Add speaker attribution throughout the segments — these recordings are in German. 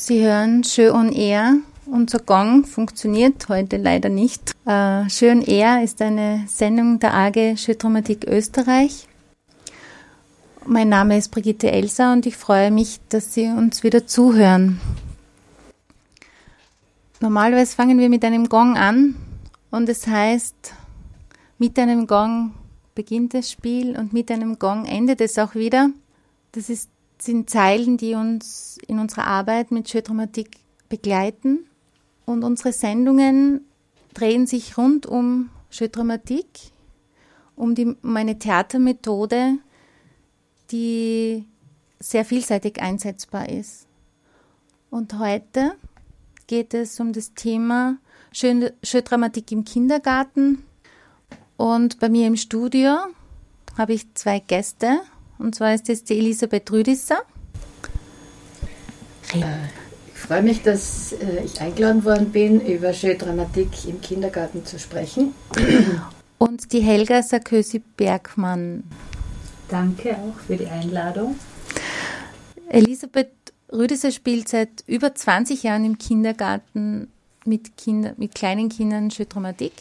Speaker 1: Sie hören Schön on Air. Unser Gong funktioniert heute leider nicht. Äh, Schön Air ist eine Sendung der AG Schödramatik Österreich. Mein Name ist Brigitte Elsa und ich freue mich, dass Sie uns wieder zuhören. Normalerweise fangen wir mit einem Gong an und es heißt, mit einem Gong beginnt das Spiel und mit einem Gong endet es auch wieder. Das ist, sind Zeilen, die uns in unserer Arbeit mit Schödramatik begleiten. Und unsere Sendungen drehen sich rund um Schödramatik, um, die, um eine Theatermethode, die sehr vielseitig einsetzbar ist. Und heute geht es um das Thema Schön, Schöndramatik im Kindergarten. Und bei mir im Studio habe ich zwei Gäste. Und zwar ist das die Elisabeth Rüdisser.
Speaker 2: Äh, ich freue mich, dass äh, ich eingeladen worden bin, über Schöndramatik im Kindergarten zu sprechen.
Speaker 1: Und die Helga Sarkösi Bergmann.
Speaker 3: Danke auch für die Einladung.
Speaker 1: Elisabeth Rüdiser spielt seit über 20 Jahren im Kindergarten mit, Kinder, mit kleinen Kindern Schödramatik.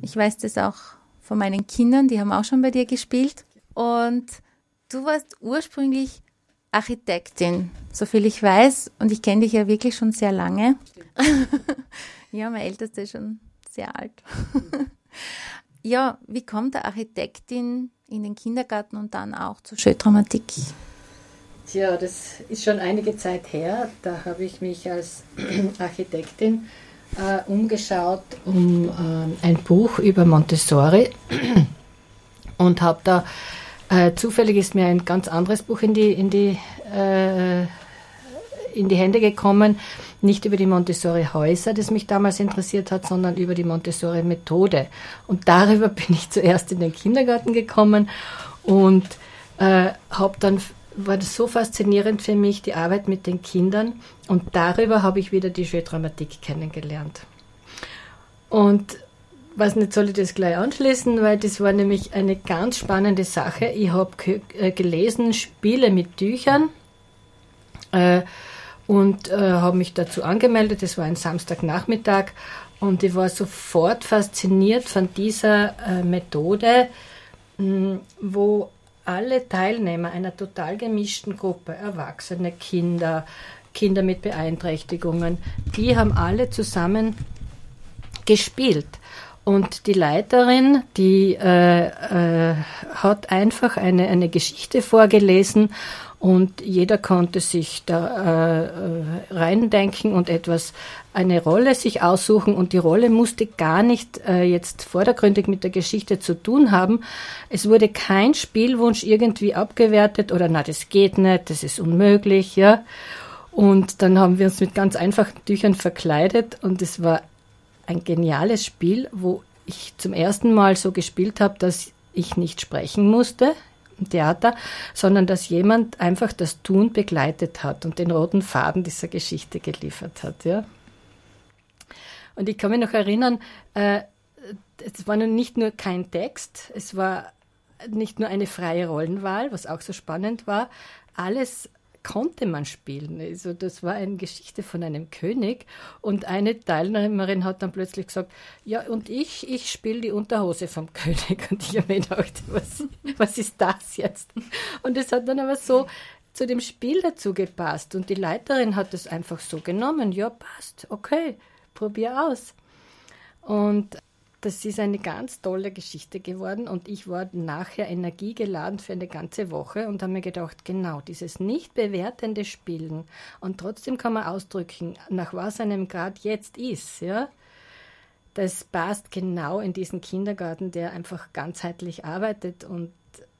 Speaker 1: Ich weiß das auch von meinen Kindern, die haben auch schon bei dir gespielt. Und du warst ursprünglich Architektin, soviel ich weiß. Und ich kenne dich ja wirklich schon sehr lange. ja, mein Ältester ist schon sehr alt. ja, wie kommt der Architektin in den Kindergarten und dann auch zur Schödramatik?
Speaker 2: Tja, das ist schon einige Zeit her. Da habe ich mich als Architektin äh, umgeschaut um äh, ein Buch über Montessori und habe da äh, zufällig ist mir ein ganz anderes Buch in die, in die, äh, in die Hände gekommen. Nicht über die Montessori-Häuser, das mich damals interessiert hat, sondern über die Montessori-Methode. Und darüber bin ich zuerst in den Kindergarten gekommen und äh, habe dann war das so faszinierend für mich, die Arbeit mit den Kindern. Und darüber habe ich wieder die Jeu-Dramatik kennengelernt. Und was nicht, soll ich das gleich anschließen, weil das war nämlich eine ganz spannende Sache. Ich habe äh, gelesen Spiele mit Tüchern äh, und äh, habe mich dazu angemeldet. Das war ein Samstagnachmittag und ich war sofort fasziniert von dieser äh, Methode, mh, wo alle Teilnehmer einer total gemischten Gruppe, Erwachsene, Kinder, Kinder mit Beeinträchtigungen, die haben alle zusammen gespielt. Und die Leiterin, die äh, äh, hat einfach eine, eine Geschichte vorgelesen und jeder konnte sich da äh, reindenken und etwas, eine Rolle sich aussuchen und die Rolle musste gar nicht äh, jetzt vordergründig mit der Geschichte zu tun haben. Es wurde kein Spielwunsch irgendwie abgewertet oder na, das geht nicht, das ist unmöglich, ja. Und dann haben wir uns mit ganz einfachen Tüchern verkleidet und es war ein geniales Spiel, wo ich zum ersten Mal so gespielt habe, dass ich nicht sprechen musste im Theater, sondern dass jemand einfach das Tun begleitet hat und den roten Faden dieser Geschichte geliefert hat. Ja. Und ich kann mich noch erinnern, äh, es war nun nicht nur kein Text, es war nicht nur eine freie Rollenwahl, was auch so spannend war. Alles konnte man spielen. Also das war eine Geschichte von einem König und eine Teilnehmerin hat dann plötzlich gesagt, ja und ich, ich spiele die Unterhose vom König und ich habe mir gedacht, was, was ist das jetzt? Und es hat dann aber so zu dem Spiel dazu gepasst und die Leiterin hat es einfach so genommen, ja passt, okay, probier aus. Und das ist eine ganz tolle Geschichte geworden und ich war nachher energiegeladen für eine ganze Woche und habe mir gedacht, genau, dieses nicht bewertende Spielen und trotzdem kann man ausdrücken, nach was einem gerade jetzt ist, ja. Das passt genau in diesen Kindergarten, der einfach ganzheitlich arbeitet und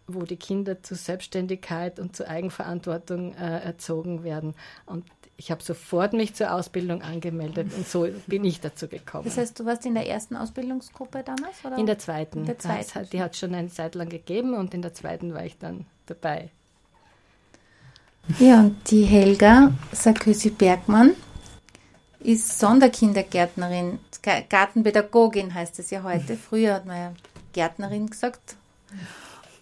Speaker 2: wo die Kinder zu Selbstständigkeit und zu Eigenverantwortung äh, erzogen werden. Und ich habe sofort mich zur Ausbildung angemeldet und so bin ich dazu gekommen.
Speaker 1: Das heißt, du warst in der ersten Ausbildungsgruppe damals?
Speaker 2: Oder? In der zweiten.
Speaker 1: In der zweiten.
Speaker 2: Hat, die hat schon eine Zeit lang gegeben und in der zweiten war ich dann dabei.
Speaker 1: Ja, und die Helga Sarkösi Bergmann ist Sonderkindergärtnerin, Gartenpädagogin heißt es ja heute. Früher hat man ja Gärtnerin gesagt.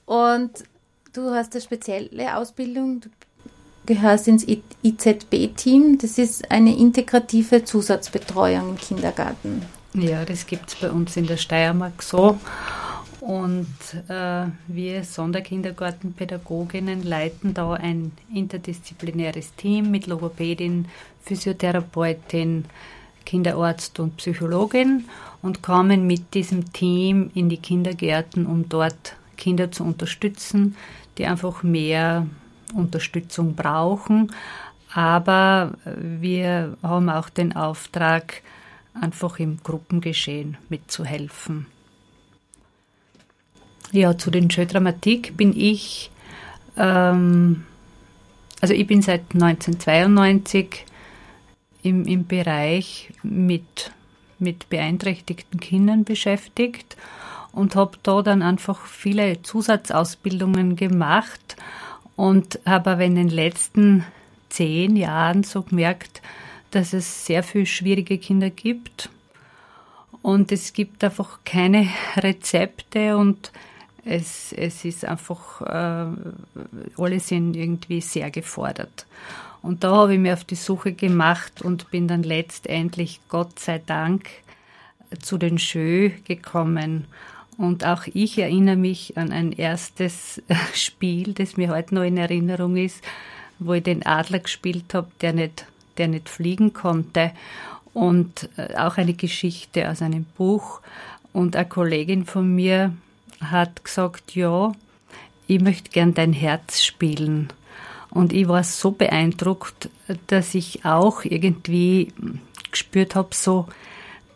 Speaker 1: Und du hast eine spezielle Ausbildung, du gehörst ins IZB-Team. Das ist eine integrative Zusatzbetreuung im Kindergarten.
Speaker 3: Ja, das gibt es bei uns in der Steiermark so. Und äh, wir Sonderkindergartenpädagoginnen leiten da ein interdisziplinäres Team mit Logopädin, Physiotherapeutin, Kinderarzt und Psychologin und kommen mit diesem Team in die Kindergärten, um dort Kinder zu unterstützen, die einfach mehr Unterstützung brauchen. Aber wir haben auch den Auftrag, einfach im Gruppengeschehen mitzuhelfen. Ja, zu den Schödramatik bin ich, ähm, also ich bin seit 1992 im, im Bereich mit, mit beeinträchtigten Kindern beschäftigt und habe da dann einfach viele Zusatzausbildungen gemacht und habe aber in den letzten zehn Jahren so gemerkt, dass es sehr viele schwierige Kinder gibt und es gibt einfach keine Rezepte und es, es ist einfach, äh, alle sind irgendwie sehr gefordert. Und da habe ich mir auf die Suche gemacht und bin dann letztendlich, Gott sei Dank, zu den Schö gekommen. Und auch ich erinnere mich an ein erstes Spiel, das mir heute noch in Erinnerung ist, wo ich den Adler gespielt habe, der nicht, der nicht fliegen konnte. Und äh, auch eine Geschichte aus einem Buch. Und eine Kollegin von mir hat gesagt, ja, ich möchte gern dein Herz spielen. Und ich war so beeindruckt, dass ich auch irgendwie gespürt habe, so,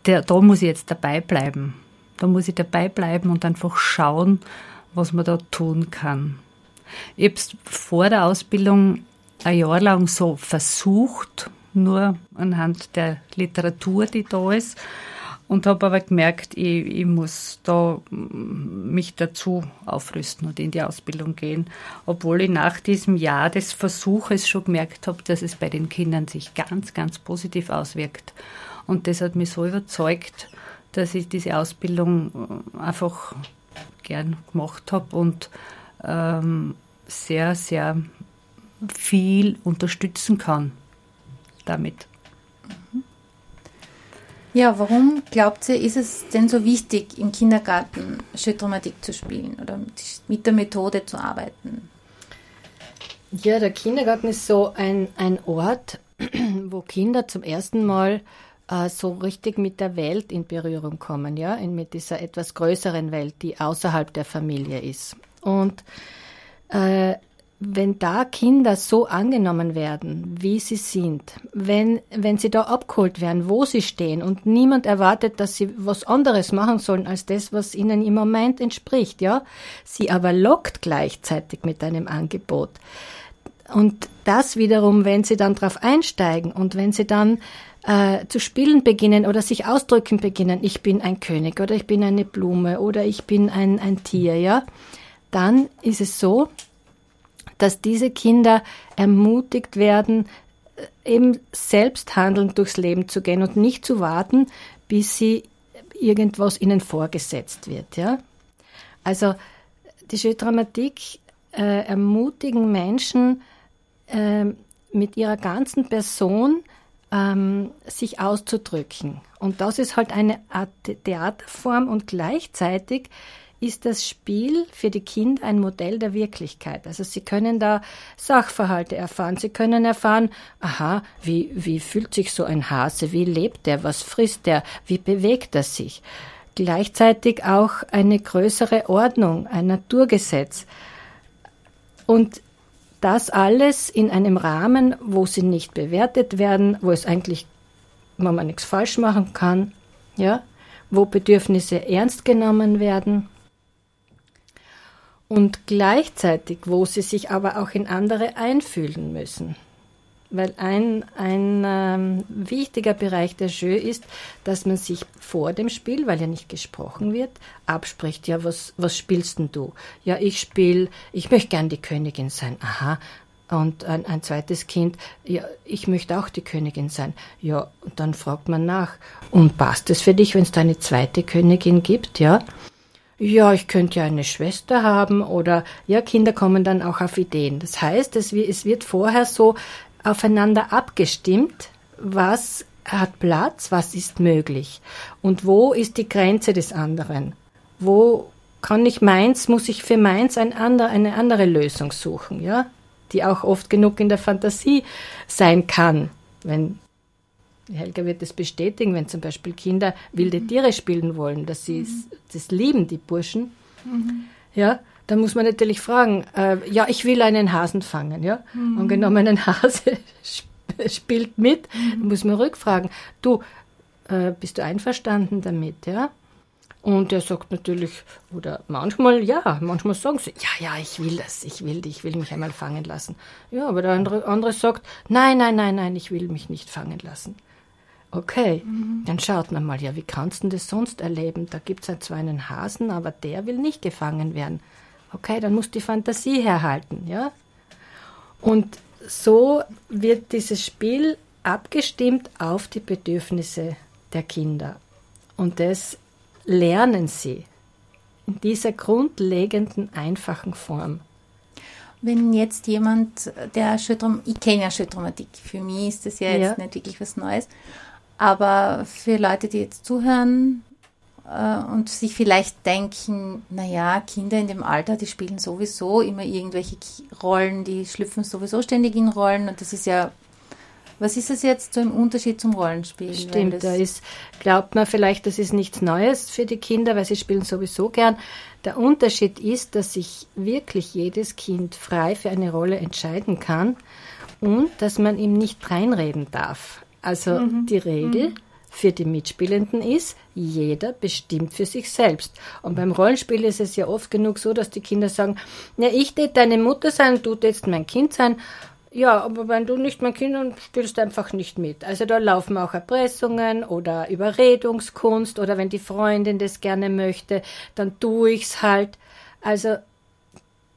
Speaker 3: der, da muss ich jetzt dabei bleiben. Da muss ich dabei bleiben und einfach schauen, was man da tun kann. Ich habe vor der Ausbildung ein Jahr lang so versucht, nur anhand der Literatur, die da ist und habe aber gemerkt, ich, ich, muss da mich dazu aufrüsten und in die Ausbildung gehen, obwohl ich nach diesem Jahr des Versuches schon gemerkt habe, dass es bei den Kindern sich ganz, ganz positiv auswirkt. Und das hat mich so überzeugt, dass ich diese Ausbildung äh, einfach gern gemacht habe und ähm, sehr, sehr viel unterstützen kann damit.
Speaker 1: Mhm. Ja, warum glaubt ihr, ist es denn so wichtig, im Kindergarten Schüttramatik zu spielen oder mit der Methode zu arbeiten?
Speaker 2: Ja, der Kindergarten ist so ein, ein Ort, wo Kinder zum ersten Mal äh, so richtig mit der Welt in Berührung kommen, ja, in, mit dieser etwas größeren Welt, die außerhalb der Familie ist. Und äh, wenn da Kinder so angenommen werden, wie sie sind, wenn, wenn sie da abgeholt werden, wo sie stehen und niemand erwartet, dass sie was anderes machen sollen als das, was ihnen im Moment entspricht, ja, sie aber lockt gleichzeitig mit einem Angebot. Und das wiederum, wenn sie dann drauf einsteigen und wenn sie dann äh, zu spielen beginnen oder sich ausdrücken beginnen, ich bin ein König oder ich bin eine Blume oder ich bin ein, ein Tier, ja, dann ist es so, dass diese Kinder ermutigt werden, äh, eben selbst handelnd durchs Leben zu gehen und nicht zu warten, bis sie irgendwas ihnen vorgesetzt wird. Ja? Also die Schödramatik äh, ermutigen Menschen äh, mit ihrer ganzen Person ähm, sich auszudrücken. Und das ist halt eine Art Theaterform und gleichzeitig ist das Spiel für die Kinder ein Modell der Wirklichkeit. Also sie können da Sachverhalte erfahren. Sie können erfahren, aha, wie, wie fühlt sich so ein Hase? Wie lebt er? Was frisst er? Wie bewegt er sich? Gleichzeitig auch eine größere Ordnung, ein Naturgesetz. Und das alles in einem Rahmen, wo sie nicht bewertet werden, wo es eigentlich, wo man nichts falsch machen kann, ja, wo Bedürfnisse ernst genommen werden und gleichzeitig, wo sie sich aber auch in andere einfühlen müssen. Weil ein, ein ähm, wichtiger Bereich der Jeu ist, dass man sich vor dem Spiel, weil ja nicht gesprochen wird, abspricht, ja, was, was spielst denn du? Ja, ich spiele, ich möchte gern die Königin sein. Aha, und ein, ein, zweites Kind, ja, ich möchte auch die Königin sein. Ja, und dann fragt man nach. Und passt es für dich, wenn es da eine zweite Königin gibt, ja? ja, ich könnte ja eine Schwester haben oder ja, Kinder kommen dann auch auf Ideen. Das heißt, es wird vorher so aufeinander abgestimmt, was hat Platz, was ist möglich und wo ist die Grenze des anderen. Wo kann ich meins, muss ich für meins ein andere, eine andere Lösung suchen, ja, die auch oft genug in der Fantasie sein kann, wenn Helga wird das bestätigen, wenn zum Beispiel Kinder wilde mhm. Tiere spielen wollen, dass sie mhm. das lieben, die Burschen. Mhm. Ja, dann muss man natürlich fragen, äh, ja, ich will einen Hasen fangen, ja. Mhm. Angenommen, ein Hase spielt mit, mhm. muss man rückfragen, du, äh, bist du einverstanden damit, ja? Und er sagt natürlich, oder manchmal ja, manchmal sagen sie, ja, ja, ich will das, ich will ich will mich einmal fangen lassen. Ja, aber der andere, andere sagt, nein, nein, nein, nein, ich will mich nicht fangen lassen. Okay, mhm. dann schaut man mal, ja, wie kannst du das sonst erleben? Da gibt es zwar einen Hasen, aber der will nicht gefangen werden. Okay, dann muss die Fantasie herhalten, ja? Und so wird dieses Spiel abgestimmt auf die Bedürfnisse der Kinder. Und das lernen sie in dieser grundlegenden, einfachen Form.
Speaker 1: Wenn jetzt jemand, der Schüttrum, ich kenne ja Schüttraumatik, für mich ist das ja jetzt ja. nicht wirklich was Neues, aber für Leute, die jetzt zuhören und sich vielleicht denken, naja, Kinder in dem Alter, die spielen sowieso immer irgendwelche Rollen, die schlüpfen sowieso ständig in Rollen und das ist ja was ist es jetzt so im Unterschied zum Rollenspiel?
Speaker 2: Stimmt, da ist, glaubt man vielleicht, das ist nichts Neues für die Kinder, weil sie spielen sowieso gern. Der Unterschied ist, dass sich wirklich jedes Kind frei für eine Rolle entscheiden kann und dass man ihm nicht reinreden darf. Also mhm. die Regel mhm. Für die Mitspielenden ist, jeder bestimmt für sich selbst. Und beim Rollenspiel ist es ja oft genug so, dass die Kinder sagen, ja, ich tät deine Mutter sein, du tätst mein Kind sein. Ja, aber wenn du nicht mein Kind, dann spielst du einfach nicht mit. Also da laufen auch Erpressungen oder Überredungskunst oder wenn die Freundin das gerne möchte, dann tue ich's halt. Also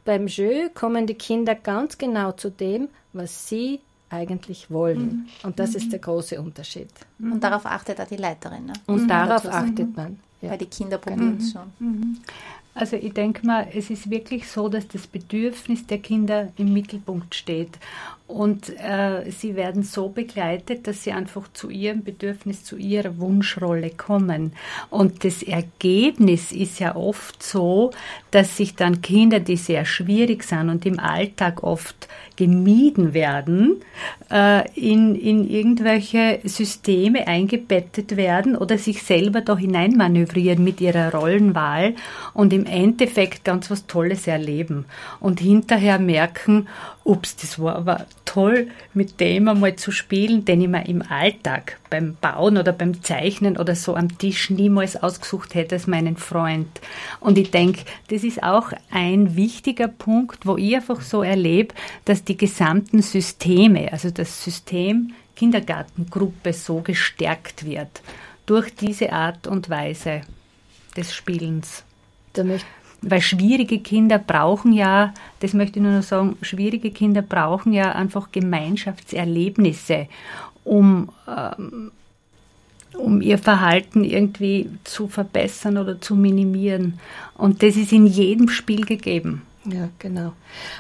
Speaker 2: beim Jeu kommen die Kinder ganz genau zu dem, was sie eigentlich wollen. Mhm. Und das mhm. ist der große Unterschied.
Speaker 1: Und darauf achtet auch die Leiterin. Ne?
Speaker 2: Und mhm. darauf achtet man.
Speaker 1: Ja. Weil die Kinder probieren es schon.
Speaker 3: Also ich denke mal, es ist wirklich so, dass das Bedürfnis der Kinder im Mittelpunkt steht. Und äh, sie werden so begleitet, dass sie einfach zu ihrem Bedürfnis, zu ihrer Wunschrolle kommen. Und das Ergebnis ist ja oft so, dass sich dann Kinder, die sehr schwierig sind und im Alltag oft gemieden werden, äh, in, in irgendwelche Systeme eingebettet werden oder sich selber da hineinmanövrieren mit ihrer Rollenwahl und Endeffekt ganz was Tolles erleben und hinterher merken, ups, das war aber toll, mit dem einmal zu spielen, den ich mir im Alltag beim Bauen oder beim Zeichnen oder so am Tisch niemals ausgesucht hätte als meinen Freund. Und ich denke, das ist auch ein wichtiger Punkt, wo ich einfach so erlebe, dass die gesamten Systeme, also das System Kindergartengruppe so gestärkt wird durch diese Art und Weise des Spielens. Da möchte weil schwierige Kinder brauchen ja, das möchte ich nur noch sagen, schwierige Kinder brauchen ja einfach Gemeinschaftserlebnisse, um, ähm, um ihr Verhalten irgendwie zu verbessern oder zu minimieren. Und das ist in jedem Spiel gegeben.
Speaker 2: Ja, genau.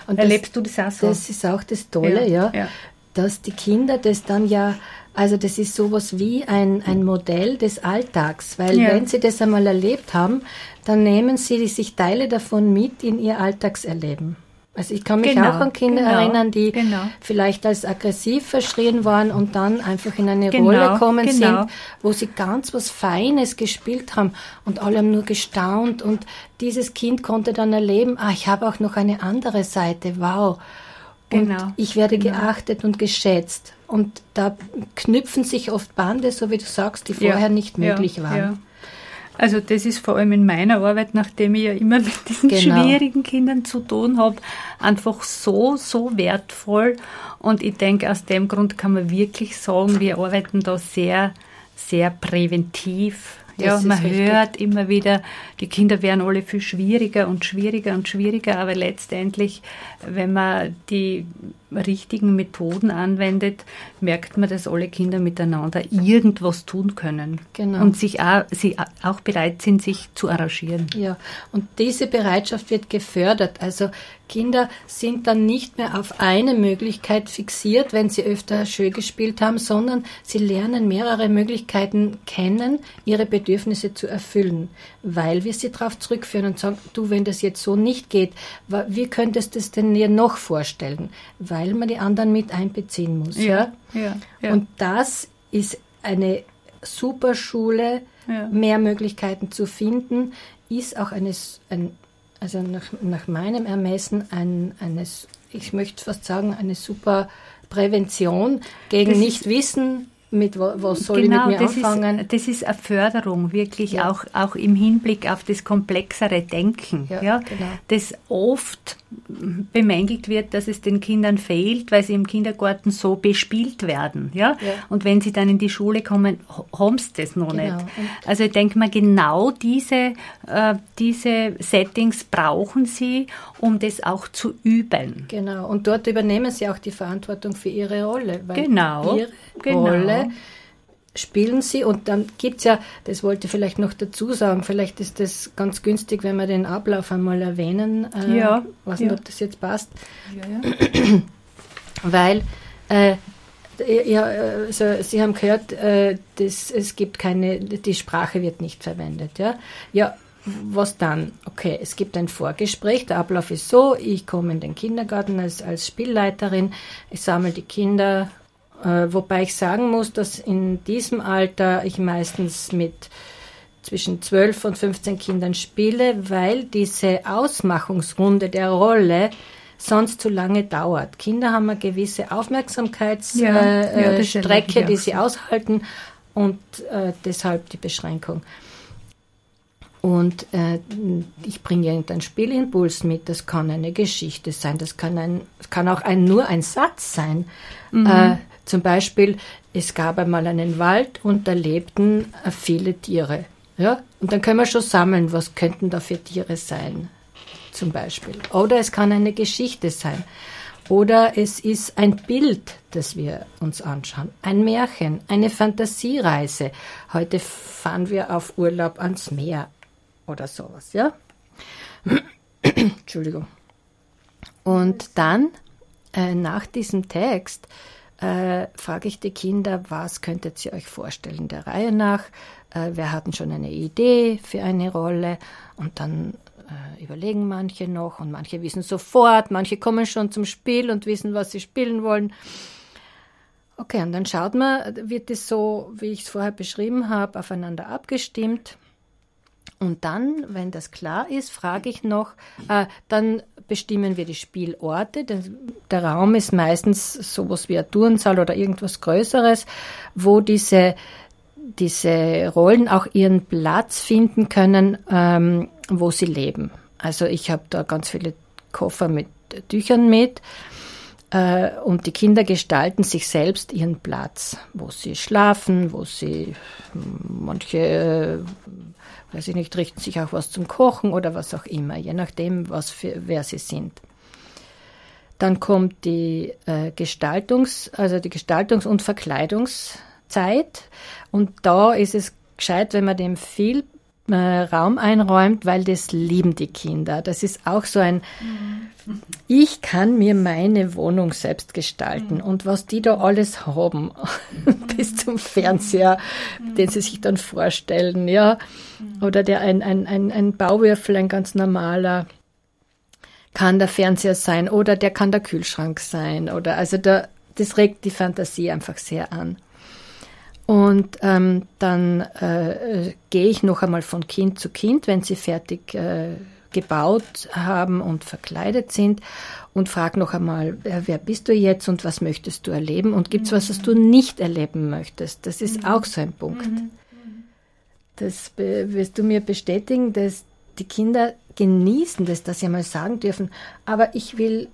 Speaker 3: Und Erlebst das, du das auch so?
Speaker 2: Das ist auch das Tolle, ja, ja, ja, dass die Kinder das dann ja also das ist sowas wie ein, ein Modell des Alltags, weil ja. wenn Sie das einmal erlebt haben, dann nehmen Sie sich Teile davon mit in Ihr Alltagserleben. Also ich kann mich genau, auch an Kinder genau, erinnern, die genau. vielleicht als aggressiv verschrien waren und dann einfach in eine genau, Rolle gekommen sind, genau. wo sie ganz was Feines gespielt haben und alle haben nur gestaunt und dieses Kind konnte dann erleben, ah, ich habe auch noch eine andere Seite, wow. Und genau, ich werde genau. geachtet und geschätzt. Und da knüpfen sich oft Bande, so wie du sagst, die vorher ja, nicht möglich ja, waren. Ja.
Speaker 3: Also das ist vor allem in meiner Arbeit, nachdem ich ja immer mit diesen genau. schwierigen Kindern zu tun habe, einfach so, so wertvoll. Und ich denke, aus dem Grund kann man wirklich sagen, wir arbeiten da sehr, sehr präventiv ja, man hört immer wieder, die Kinder werden alle viel schwieriger und schwieriger und schwieriger, aber letztendlich, wenn man die richtigen Methoden anwendet, merkt man, dass alle Kinder miteinander irgendwas tun können. Genau. Und sich auch, sie auch bereit sind, sich zu arrangieren.
Speaker 2: Ja, und diese Bereitschaft wird gefördert. Also Kinder sind dann nicht mehr auf eine Möglichkeit fixiert, wenn sie öfter schön gespielt haben, sondern sie lernen mehrere Möglichkeiten kennen, ihre Bedürfnisse zu erfüllen, weil wir sie darauf zurückführen und sagen, du, wenn das jetzt so nicht geht, wie könntest du es denn dir noch vorstellen? Weil man die anderen mit einbeziehen muss. Ja, ja, ja. Und das ist eine super Schule, ja. mehr Möglichkeiten zu finden, ist auch eine, ein also nach, nach meinem Ermessen ein, eine, ich möchte fast sagen, eine super Prävention gegen das Nichtwissen, mit was soll genau, ich mit mir
Speaker 3: das
Speaker 2: anfangen?
Speaker 3: Ist, das ist eine Förderung, wirklich ja. auch, auch im Hinblick auf das komplexere Denken. Ja, ja, genau. Das oft bemängelt wird, dass es den Kindern fehlt, weil sie im Kindergarten so bespielt werden. Ja? ja. Und wenn sie dann in die Schule kommen, haben sie das noch genau. nicht. Also ich denke mal, genau diese, äh, diese Settings brauchen sie, um das auch zu üben.
Speaker 2: Genau. Und dort übernehmen sie auch die Verantwortung für ihre Rolle.
Speaker 3: genau.
Speaker 2: Ihre genau. Rolle spielen sie und dann gibt es ja, das wollte ich vielleicht noch dazu sagen, vielleicht ist das ganz günstig, wenn wir den Ablauf einmal erwähnen. Äh, ja. weiß nicht, ja. ob das jetzt passt. Ja, ja. Weil äh, ja, also Sie haben gehört, äh, das, es gibt keine, die Sprache wird nicht verwendet. Ja, ja was dann? Okay, es gibt ein Vorgespräch. Der Ablauf ist so: Ich komme in den Kindergarten als, als Spielleiterin, ich sammle die Kinder äh, wobei ich sagen muss, dass in diesem Alter ich meistens mit zwischen 12 und 15 Kindern spiele, weil diese Ausmachungsrunde der Rolle sonst zu lange dauert. Kinder haben eine gewisse Aufmerksamkeitsstrecke, ja, äh, ja, die sie aushalten und äh, deshalb die Beschränkung. Und äh, ich bringe irgendeinen Spielimpuls mit. Das kann eine Geschichte sein, das kann, ein, kann auch ein, nur ein Satz sein. Mhm. Zum Beispiel, es gab einmal einen Wald und da lebten äh, viele Tiere. Ja? Und dann können wir schon sammeln, was könnten da für Tiere sein, zum Beispiel. Oder es kann eine Geschichte sein. Oder es ist ein Bild, das wir uns anschauen. Ein Märchen, eine Fantasiereise. Heute fahren wir auf Urlaub ans Meer oder sowas, ja? Entschuldigung. Und dann, äh, nach diesem Text, äh, frage ich die Kinder, was könntet ihr euch vorstellen der Reihe nach? Äh, wer hatten schon eine Idee für eine Rolle? Und dann äh, überlegen manche noch und manche wissen sofort, manche kommen schon zum Spiel und wissen, was sie spielen wollen. Okay, und dann schaut man, wird es so, wie ich es vorher beschrieben habe, aufeinander abgestimmt. Und dann, wenn das klar ist, frage ich noch, äh, dann bestimmen wir die Spielorte. Der, Raum ist meistens sowas wie ein Turnsaal oder irgendwas Größeres, wo diese, diese Rollen auch ihren Platz finden können, ähm, wo sie leben. Also ich habe da ganz viele Koffer mit Tüchern mit äh, und die Kinder gestalten sich selbst ihren Platz, wo sie schlafen, wo sie manche äh, weiß ich nicht, richten sich auch was zum Kochen oder was auch immer, je nachdem, was für, wer sie sind. Dann kommt die äh, Gestaltungs-, also die Gestaltungs- und Verkleidungszeit. Und da ist es gescheit, wenn man dem viel äh, Raum einräumt, weil das lieben die Kinder. Das ist auch so ein, mhm. ich kann mir meine Wohnung selbst gestalten mhm. und was die da alles haben, bis zum Fernseher, mhm. den sie sich dann vorstellen, ja, oder der ein, ein, ein, ein Bauwürfel, ein ganz normaler, kann der Fernseher sein oder der kann der Kühlschrank sein oder also da, das regt die Fantasie einfach sehr an. Und ähm, dann äh, gehe ich noch einmal von Kind zu Kind, wenn sie fertig äh, gebaut haben und verkleidet sind und frage noch einmal, wer bist du jetzt und was möchtest du erleben und gibt es was, was du nicht erleben möchtest? Das ist mhm. auch so ein Punkt. Mhm. Das wirst du mir bestätigen, dass die Kinder genießen das, dass sie mal sagen dürfen, aber ich will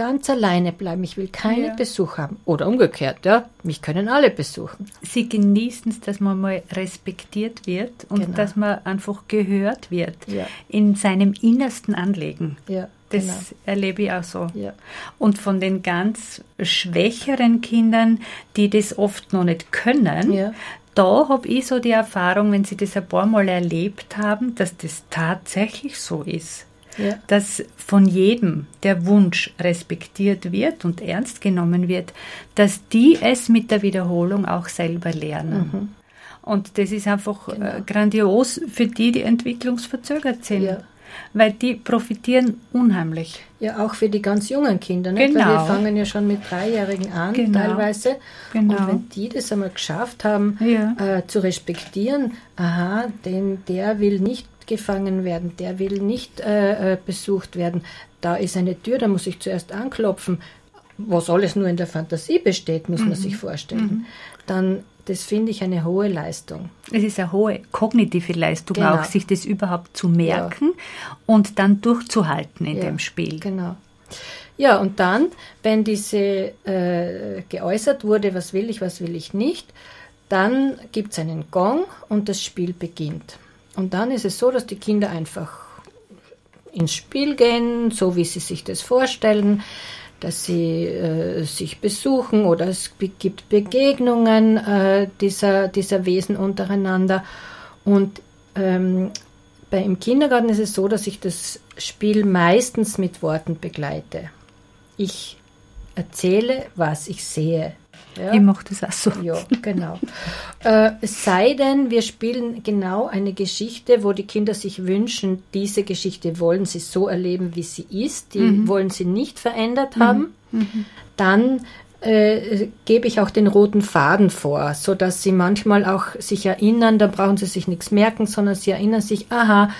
Speaker 2: ganz alleine bleiben, ich will keinen
Speaker 3: Ja.
Speaker 2: Besuch haben. Oder umgekehrt, ja, mich können alle besuchen.
Speaker 3: Sie genießen es, dass man mal respektiert wird und
Speaker 2: Genau.
Speaker 3: dass man einfach gehört wird
Speaker 2: Ja.
Speaker 3: in seinem innersten Anliegen.
Speaker 2: Ja,
Speaker 3: Das
Speaker 2: genau.
Speaker 3: erlebe ich auch so.
Speaker 2: Ja.
Speaker 3: Und von den ganz schwächeren Kindern, die das oft noch nicht können,
Speaker 2: Ja.
Speaker 3: da habe ich so die Erfahrung, wenn sie das ein paar Mal erlebt haben, dass das tatsächlich so ist.
Speaker 2: Ja.
Speaker 3: Dass von jedem der Wunsch respektiert wird und ernst genommen wird, dass die es mit der Wiederholung auch selber lernen.
Speaker 2: Mhm.
Speaker 3: Und das ist einfach äh, grandios für die, die entwicklungsverzögert sind.
Speaker 2: Genau. Ja.
Speaker 3: Weil die profitieren unheimlich.
Speaker 2: Ja, auch für die ganz jungen Kinder. Nicht? Weil
Speaker 3: Genau.
Speaker 2: wir fangen ja schon mit Dreijährigen an,
Speaker 3: Genau.
Speaker 2: teilweise.
Speaker 3: Genau.
Speaker 2: Und wenn die das einmal geschafft haben,
Speaker 3: Ja.
Speaker 2: äh, zu respektieren, aha, den, der will nicht gefangen werden, der will nicht äh, äh, besucht werden, da ist eine Tür, da muss ich zuerst anklopfen. Was alles nur in der Fantasie besteht, muss
Speaker 3: Mhm.
Speaker 2: man sich vorstellen. Dann, das finde ich eine hohe Leistung.
Speaker 3: Es ist eine hohe kognitive Leistung
Speaker 2: Genau.
Speaker 3: auch, sich das überhaupt zu merken und dann durchzuhalten in
Speaker 2: Ja,
Speaker 3: dem Spiel.
Speaker 2: Genau. Ja, und dann, wenn diese äh, geäußert wurde, was will ich, was will ich nicht, dann gibt es einen Gong und das Spiel beginnt. Und dann ist es so, dass die Kinder einfach ins Spiel gehen, so wie sie sich das vorstellen, dass sie äh, sich besuchen oder es gibt Begegnungen äh, dieser, dieser Wesen untereinander. Und ähm, bei, im Kindergarten ist es so, dass ich das Spiel meistens mit Worten begleite. Ich erzähle, was ich sehe. Ja?
Speaker 3: Ich mache das auch so.
Speaker 2: Ja, genau. äh, es sei denn, wir spielen genau eine Geschichte, wo die Kinder sich wünschen, diese Geschichte wollen sie so erleben, wie sie ist, die wollen sie nicht verändert haben. Dann äh, gebe ich auch den roten Faden vor, so dass sie manchmal auch sich erinnern, da brauchen sie sich nichts merken, sondern sie erinnern sich, aha,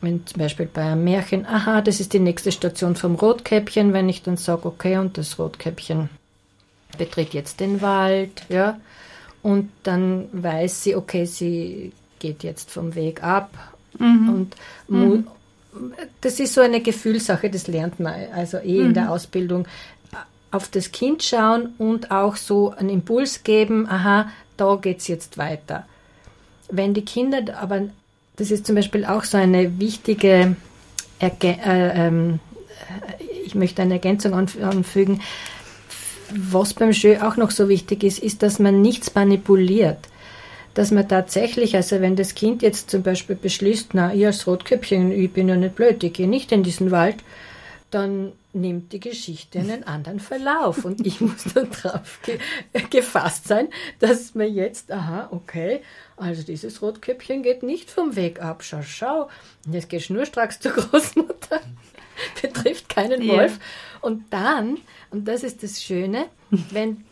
Speaker 2: wenn zum Beispiel bei einem Märchen, aha, das ist die nächste Station vom Rotkäppchen, wenn ich dann sage, okay, und das Rotkäppchen betritt jetzt den Wald, ja, und dann weiß sie, okay, sie geht jetzt vom Weg ab. Und mu- das ist so eine Gefühlssache, das lernt man also eh in der Ausbildung. Auf das Kind schauen und auch so einen Impuls geben, aha, da geht's jetzt weiter. Wenn die Kinder aber, das ist zum Beispiel auch so eine wichtige, Ergä äh, ähm, ich möchte eine Ergänzung anf- anfügen, was beim Jeu auch noch so wichtig ist, ist, dass man nichts manipuliert. Dass man tatsächlich, also wenn das Kind jetzt zum Beispiel beschließt, na, ich als Rotkäppchen, ich bin ja nicht blöd, ich gehe nicht in diesen Wald, dann nimmt die Geschichte einen anderen Verlauf. Und ich muss dann drauf ge gefasst sein, dass man jetzt, aha, okay, also dieses Rotkäppchen geht nicht vom Weg ab, schau, schau. Und jetzt gehst du nur stracks zur Großmutter, betrifft keinen
Speaker 3: Ja.
Speaker 2: Und dann, und das ist das Schöne, wenn,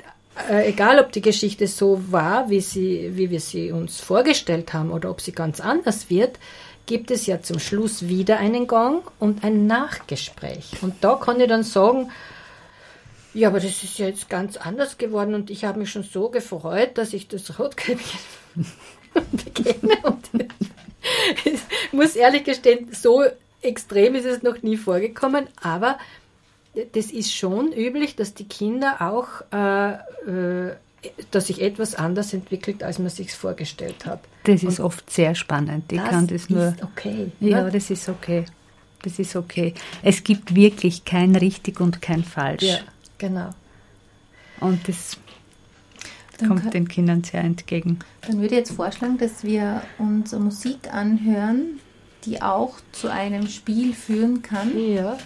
Speaker 2: äh, egal ob die Geschichte so war, wie, sie, wie wir sie uns vorgestellt haben, oder ob sie ganz anders wird, gibt es ja zum Schluss wieder einen Gong und ein Nachgespräch. Und da kann ich dann sagen, ja, aber das ist ja jetzt ganz anders geworden und ich habe mich schon so gefreut, dass ich das Rotkäppchen begegne. Und ich muss ehrlich gestehen, so extrem ist es noch nie vorgekommen, aber das ist schon üblich, dass die Kinder auch, äh, äh, dass sich etwas anders entwickelt, als man sich vorgestellt hat.
Speaker 3: Das ist oft sehr spannend. Ich kann das nur.
Speaker 2: ist okay.
Speaker 3: Ja,
Speaker 2: ne?
Speaker 3: das ist okay. Das ist okay. Es gibt wirklich kein richtig und kein falsch.
Speaker 2: ja, genau.
Speaker 3: Und das
Speaker 1: Dann
Speaker 3: kommt
Speaker 1: kann-
Speaker 3: den Kindern sehr entgegen.
Speaker 1: Dann würde ich jetzt vorschlagen, dass wir uns Musik anhören, die auch zu einem Spiel führen kann.
Speaker 2: Ja.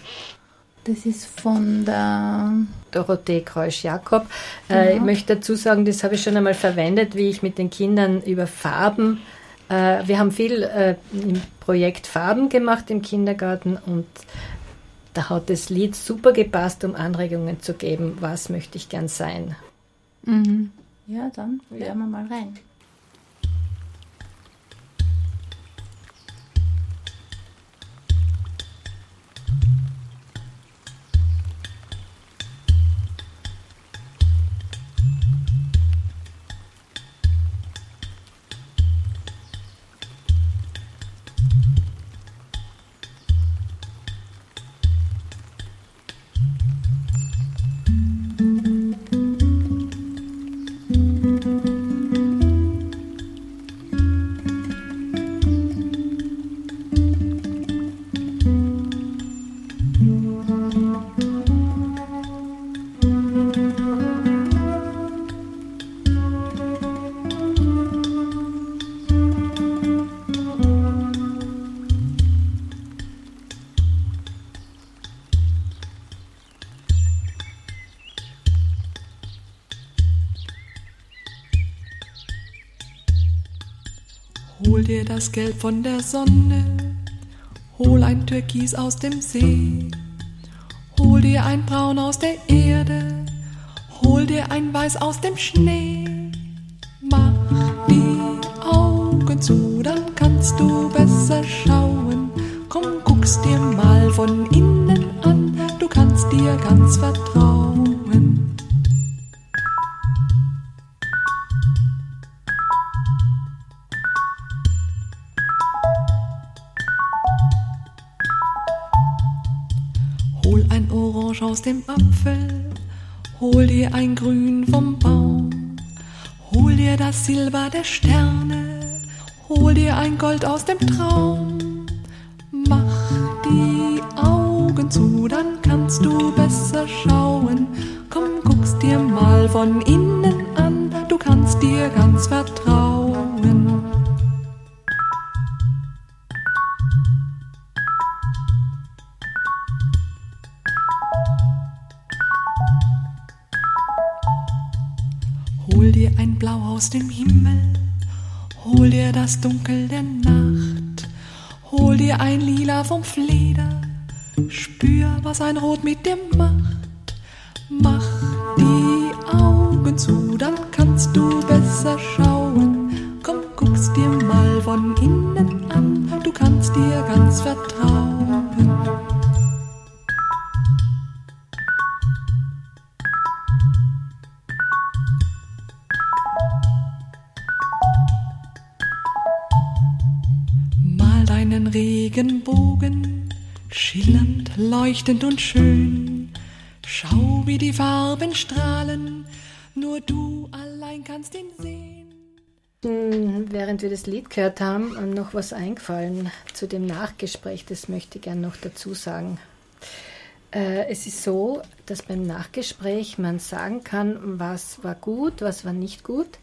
Speaker 1: Das ist von der
Speaker 2: Dorothee Kreusch-Jakob. Äh, ich möchte dazu sagen, das habe ich schon einmal verwendet, wie ich mit den Kindern über Farben. Äh, wir haben viel äh, im Projekt Farben gemacht im Kindergarten und da hat das Lied super gepasst, um Anregungen zu geben, was möchte ich gern sein.
Speaker 1: Ja, dann hören wir mal rein.
Speaker 4: Das Gelb von der Sonne, hol ein Türkis aus dem See, hol dir ein Braun aus der Erde, hol dir ein Weiß aus dem Schnee. Gold aus dem Traum. Mach die Augen zu, dann kannst du besser schauen. Komm, guck's dir mal von innen an, du kannst dir ganz vertrauen. Hol dir ein Blau aus dem Himmel, das Dunkel der Nacht, hol dir ein Lila vom Fleder, spür, was ein Rot mit dir macht. Mach die Augen zu, dann kannst du besser schauen. Leuchtend und schön. Schau, wie die Farben strahlen, nur du allein kannst ihn sehen.
Speaker 2: Hm, Während wir das Lied gehört haben, ähm, noch was eingefallen zu dem Nachgespräch, das möchte ich gerne noch dazu sagen. Äh, Es ist so, dass beim Nachgespräch man sagen kann, was war gut, was war nicht gut.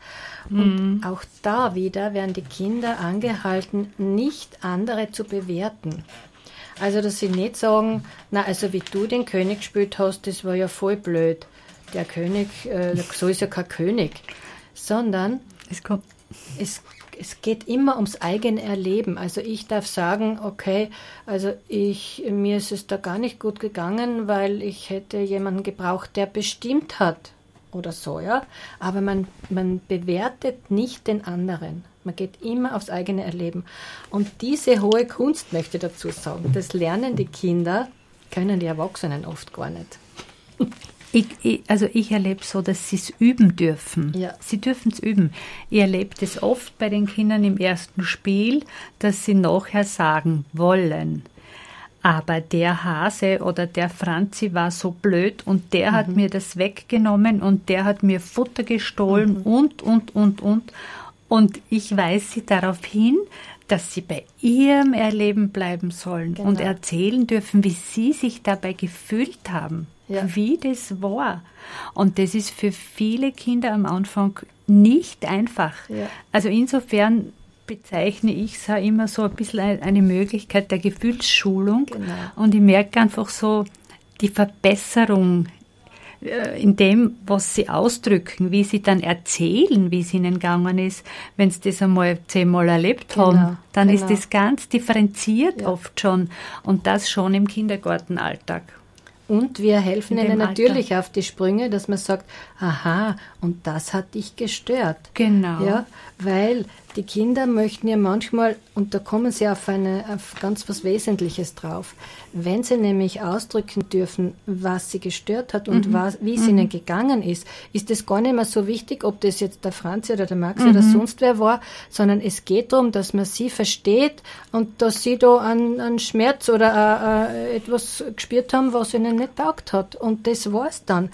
Speaker 2: Und auch da wieder werden die Kinder angehalten, nicht andere zu bewerten. Also, dass sie nicht sagen, na, also wie du den König gespielt hast, das war ja voll blöd. Der König, äh, so ist ja kein König. Sondern
Speaker 3: Es kommt.
Speaker 2: es, es geht immer ums eigene Erleben. Also ich darf sagen, okay, also ich, mir ist es da gar nicht gut gegangen, weil ich hätte jemanden gebraucht, der bestimmt hat oder so, ja. Aber man, man bewertet nicht den anderen. Man geht immer aufs eigene Erleben. Und diese hohe Kunst, möchte ich dazu sagen, das lernen die Kinder, können die Erwachsenen oft gar nicht.
Speaker 3: Ich, ich, also ich erlebe so, dass sie es üben dürfen.
Speaker 2: Ja.
Speaker 3: Sie dürfen es üben. Ich erlebe das oft bei den Kindern im ersten Spiel, dass sie nachher sagen wollen. Aber der Hase oder der Franzi war so blöd und der hat mir das weggenommen und der hat mir Futter gestohlen und, und, und, und. Und ich weise sie darauf hin, dass sie bei ihrem Erleben bleiben sollen und
Speaker 2: Genau.
Speaker 3: erzählen dürfen, wie sie sich dabei gefühlt haben
Speaker 2: Ja.
Speaker 3: wie das war. Und das ist für viele Kinder am Anfang nicht einfach.
Speaker 2: Ja.
Speaker 3: Also insofern bezeichne ich es immer so ein bisschen ein- eine Möglichkeit der Gefühlsschulung.
Speaker 2: Genau.
Speaker 3: Und ich merke einfach so die Verbesserung in dem, was sie ausdrücken, wie sie dann erzählen, wie es ihnen gegangen ist. Wenn sie das einmal zehnmal erlebt
Speaker 2: Genau,
Speaker 3: haben, dann
Speaker 2: genau.
Speaker 3: ist das ganz differenziert
Speaker 2: Ja.
Speaker 3: oft schon. Und das schon im Kindergartenalltag.
Speaker 2: Und wir helfen ihnen
Speaker 3: Alter.
Speaker 2: natürlich auf die Sprünge, dass man sagt, aha, und das hat dich gestört.
Speaker 3: Genau.
Speaker 2: Ja, weil die Kinder möchten ja manchmal, und da kommen sie auf, eine, auf ganz was Wesentliches drauf, wenn sie nämlich ausdrücken dürfen, was sie gestört hat und was, wie es ihnen gegangen ist, ist es gar nicht mehr so wichtig, ob das jetzt der Franzi oder der Max oder sonst wer war, sondern es geht darum, dass man sie versteht und dass sie da einen, einen Schmerz oder äh, äh, etwas gespürt haben, was ihnen nicht taugt hat. Und das war's dann.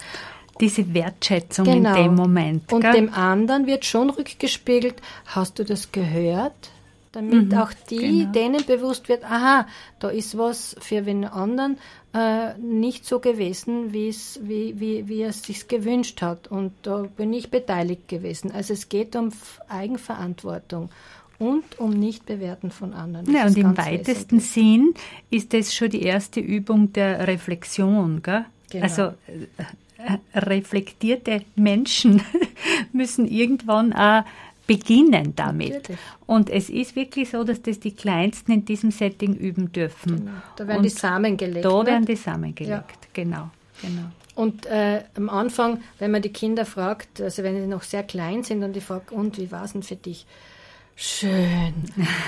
Speaker 3: Diese Wertschätzung
Speaker 2: Genau.
Speaker 3: in dem Moment.
Speaker 2: Und
Speaker 3: gell?
Speaker 2: dem anderen wird schon rückgespiegelt, hast du das gehört? Damit auch die,
Speaker 3: genau.
Speaker 2: denen bewusst wird, aha, da ist was für den anderen äh, nicht so gewesen, wie es, wie, wie, er es sich gewünscht hat. Und da bin ich beteiligt gewesen. Also es geht um Eigenverantwortung und um Nicht-Bewerten von anderen. Das
Speaker 3: ja, und im weitesten. Sinn ist das schon die erste Übung der Reflexion. Gell?
Speaker 2: Genau.
Speaker 3: Also äh, reflektierte Menschen müssen irgendwann auch beginnen damit.
Speaker 2: Natürlich.
Speaker 3: Und es ist wirklich so, dass das die Kleinsten in diesem Setting üben dürfen.
Speaker 2: Genau. Da werden
Speaker 3: Und
Speaker 2: die Samen gelegt.
Speaker 3: Da werden die Samen gelegt, genau. genau.
Speaker 2: Und äh, am Anfang, wenn man die Kinder fragt, also wenn sie noch sehr klein sind und die fragt, und wie war es denn für dich? Schön,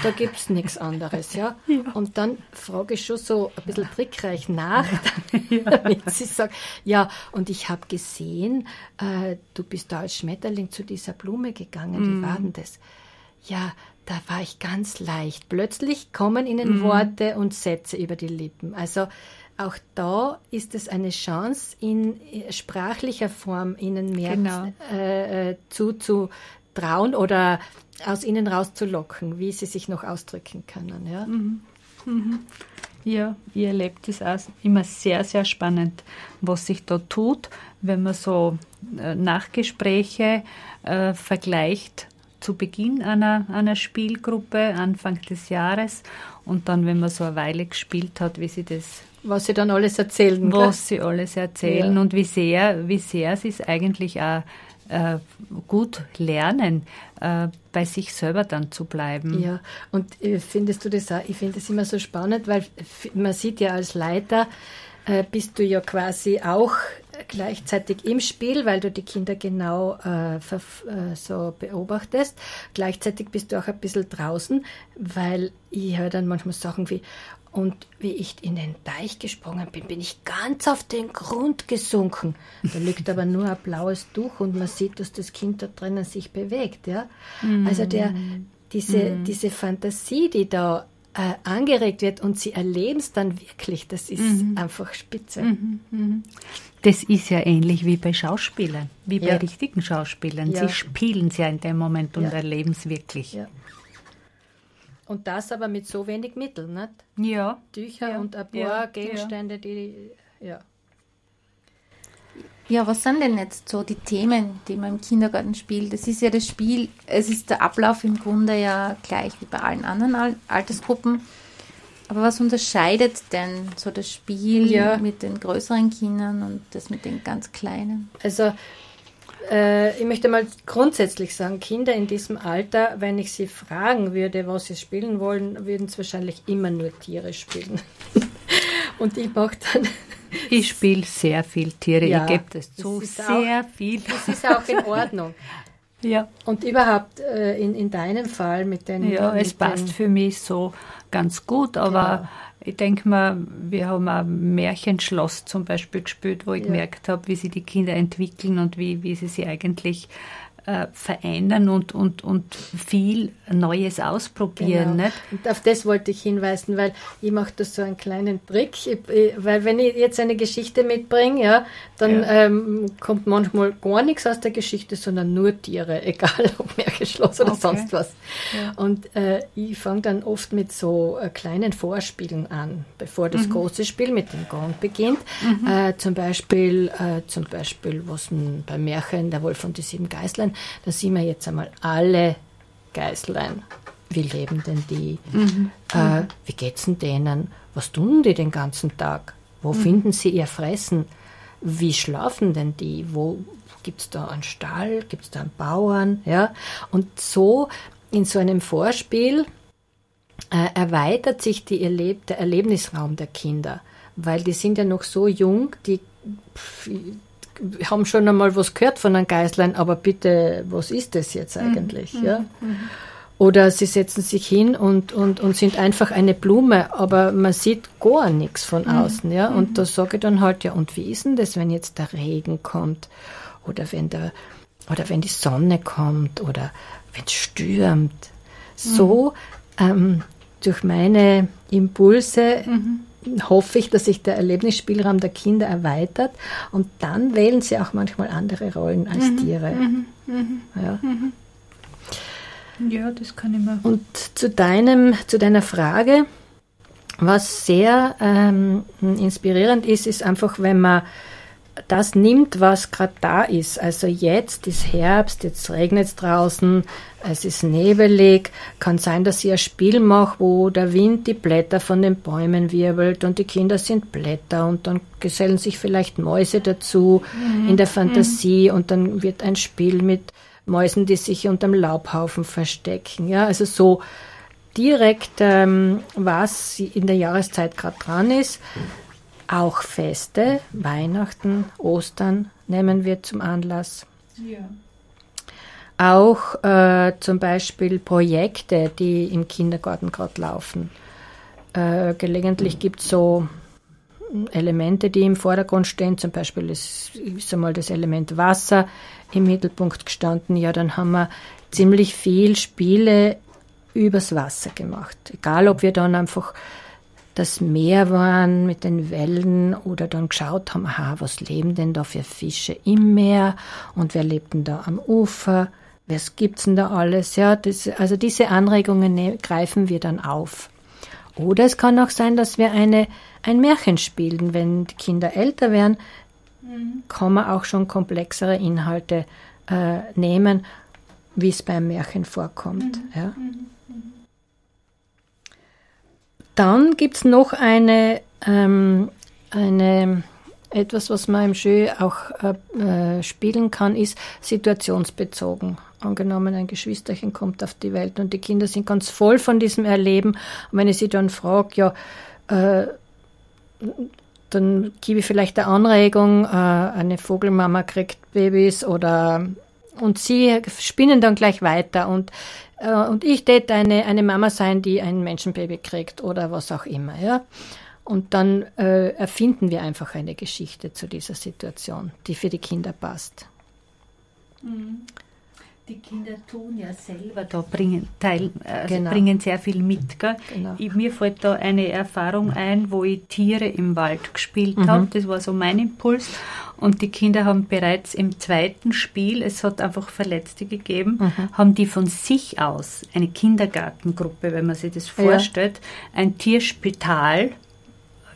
Speaker 2: da gibt es nichts anderes, ja? Und dann frage ich schon so ein bisschen trickreich nach, damit sie sagt, ja, und ich habe gesehen, äh, du bist da als Schmetterling zu dieser Blume gegangen, wie war denn das? Ja, da war ich ganz leicht. Plötzlich kommen ihnen Worte und Sätze über die Lippen. Also auch da ist es eine Chance, in äh, sprachlicher Form ihnen mehr
Speaker 3: Genau.
Speaker 2: äh, äh, zuzutrauen oder aus ihnen rauszulocken, wie sie sich noch ausdrücken können. Ja?
Speaker 3: Ja, ich erlebe das auch immer sehr, sehr spannend, was sich da tut, wenn man so äh, Nachgespräche äh, vergleicht zu Beginn einer, einer Spielgruppe, Anfang des Jahres, und dann, wenn man so eine Weile gespielt hat, wie sie das
Speaker 2: Was sie dann alles erzählen. gell?
Speaker 3: was sie alles erzählen
Speaker 2: Ja.
Speaker 3: und wie sehr, wie sehr sie es eigentlich auch äh, gut lernen, äh, bei sich selber dann zu bleiben.
Speaker 2: Ja, und äh, findest du das auch, ich finde das immer so spannend, weil man sieht ja als Leiter, äh, bist du ja quasi auch gleichzeitig im Spiel, weil du die Kinder genau äh, äh, so beobachtest. Gleichzeitig bist du auch ein bisschen draußen, weil ich höre dann manchmal Sachen wie, und wie ich in den Teich gesprungen bin, bin ich ganz auf den Grund gesunken. Da liegt aber nur ein blaues Tuch und man sieht, dass das Kind da drinnen sich bewegt. Ja? Also der, diese, diese Fantasie, die da äh, angeregt wird und sie erleben es dann wirklich, das ist einfach spitze.
Speaker 3: Das ist ja ähnlich wie bei Schauspielern, wie bei
Speaker 2: Ja.
Speaker 3: richtigen Schauspielern.
Speaker 2: Ja.
Speaker 3: Sie spielen es ja in dem Moment und
Speaker 2: Ja.
Speaker 3: erleben es wirklich.
Speaker 2: Ja. Und das aber mit so wenig Mitteln, nicht?
Speaker 3: Ja.
Speaker 2: Tücher
Speaker 3: Ja,
Speaker 2: und ein paar
Speaker 3: ja,
Speaker 2: Gegenstände, die, ja.
Speaker 1: Ja, was sind denn jetzt so die Themen, die man im Kindergarten spielt? Das ist ja das Spiel, es ist der Ablauf im Grunde ja gleich wie bei allen anderen Al Altersgruppen. Aber was unterscheidet denn so das Spiel
Speaker 2: Ja.
Speaker 1: mit den größeren Kindern und das mit den ganz kleinen?
Speaker 2: Also äh, ich möchte mal grundsätzlich sagen, Kinder in diesem Alter, wenn ich sie fragen würde, was sie spielen wollen, würden sie wahrscheinlich immer nur Tiere spielen. Und ich mache dann,
Speaker 3: Ich spiele sehr viel Tiere,
Speaker 2: Ja,
Speaker 3: ich gebe das zu,
Speaker 2: das
Speaker 3: sehr viel.
Speaker 2: das ist auch in Ordnung.
Speaker 3: Ja,
Speaker 2: Und überhaupt äh, in, in deinem Fall mit den...
Speaker 3: ja
Speaker 2: mit
Speaker 3: es passt
Speaker 2: den,
Speaker 3: für mich so ganz gut, aber ich denke mal, wir haben ein Märchenschloss zum Beispiel gespielt, wo ich
Speaker 2: Ja.
Speaker 3: gemerkt habe, wie sich die Kinder entwickeln und wie, wie sie sich eigentlich äh, verändern und, und, und viel Neues ausprobieren.
Speaker 2: Genau.
Speaker 3: Nicht?
Speaker 2: Und auf das wollte ich hinweisen, weil ich mache da so einen kleinen Trick, ich, ich, weil wenn ich jetzt eine Geschichte mitbringe, ja, dann
Speaker 3: Ja.
Speaker 2: Ähm, kommt manchmal gar nichts aus der Geschichte, sondern nur Tiere, egal ob Märchenschloss oder
Speaker 3: Okay.
Speaker 2: sonst was.
Speaker 3: Ja.
Speaker 2: Und äh, ich fange dann oft mit so äh, kleinen Vorspielen an, bevor das große Spiel mit dem Gong beginnt. Äh, zum Beispiel, äh, zum Beispiel, was beim Märchen Der Wolf und die sieben Geißlein, da sehen wir jetzt einmal alle Geißlein. Wie leben denn die? Äh, wie geht's denn denen? Was tun die den ganzen Tag? Wo finden sie ihr Fressen? Wie schlafen denn die? Wo gibt's da einen Stall? Gibt's da einen Bauern? Ja? Und so in so einem Vorspiel äh, erweitert sich die Erleb der Erlebnisraum der Kinder, weil die sind ja noch so jung, die pf, haben schon einmal was gehört von einem Geißlein, aber bitte, was ist das jetzt eigentlich? Ja? Oder sie setzen sich hin und, und, und sind einfach eine Blume, aber man sieht gar nichts von außen. Ja? Und da sage ich dann halt, ja, und wie ist denn das, wenn jetzt der Regen kommt? Oder wenn, der, oder wenn die Sonne kommt? Oder wenn es stürmt? So ähm, durch meine Impulse hoffe ich, dass sich der Erlebnisspielraum der Kinder erweitert und dann wählen sie auch manchmal andere Rollen als Tiere. Ja.
Speaker 3: Ja, das kann ich mir.
Speaker 2: Und zu, deinem, zu deiner Frage, was sehr ähm, inspirierend ist, ist einfach, wenn man das nimmt, was gerade da ist. Also jetzt ist Herbst, jetzt regnet es draußen, es ist nebelig. Kann sein, dass ich ein Spiel mache, wo der Wind die Blätter von den Bäumen wirbelt und die Kinder sind Blätter und dann gesellen sich vielleicht Mäuse dazu in der Fantasie und dann wird ein Spiel mit Mäusen, die sich unterm Laubhaufen verstecken. Ja, also so direkt, ähm, was in der Jahreszeit gerade dran ist. Auch Feste, Weihnachten, Ostern nehmen wir zum Anlass. Ja. Auch äh, zum Beispiel Projekte, die im Kindergarten gerade laufen. Äh, gelegentlich gibt es so Elemente, die im Vordergrund stehen. Zum Beispiel ist, ist einmal das Element Wasser im Mittelpunkt gestanden. Ja, dann haben wir ziemlich viel Spiele übers Wasser gemacht. Egal, ob wir dann einfach das Meer waren mit den Wellen oder dann geschaut haben, aha, was leben denn da für Fische im Meer und wer lebt denn da am Ufer, was gibt's denn da alles? Ja, das, also diese Anregungen ne, greifen wir dann auf. Oder es kann auch sein, dass wir eine, ein Märchen spielen. Wenn die Kinder älter werden, mhm. kann man auch schon komplexere Inhalte äh, nehmen, wie es beim Märchen vorkommt. Mhm. Ja. Mhm. Dann gibt es noch eine, ähm, eine, etwas, was man im Jeu auch äh, äh, spielen kann, ist situationsbezogen. Angenommen, ein Geschwisterchen kommt auf die Welt und die Kinder sind ganz voll von diesem Erleben. Und wenn ich sie dann frage, ja, äh, dann gebe ich vielleicht eine Anregung, äh, eine Vogelmama kriegt Babys oder und sie spinnen dann gleich weiter und äh, und ich tät eine, eine Mama sein, die ein Menschenbaby kriegt oder was auch immer, ja. Und dann äh, erfinden wir einfach eine Geschichte zu dieser Situation, die für die Kinder passt.
Speaker 3: Mhm die Kinder tun ja selber da bringen, teil, also genau. bringen sehr viel mit. Genau. Ich, mir fällt da eine Erfahrung ein, wo ich Tiere im Wald gespielt mhm. habe. Das war so mein Impuls. Und die Kinder haben bereits im zweiten Spiel, es hat einfach Verletzte gegeben, mhm. haben die von sich aus, eine Kindergartengruppe, wenn man sich das vorstellt, ja. ein Tierspital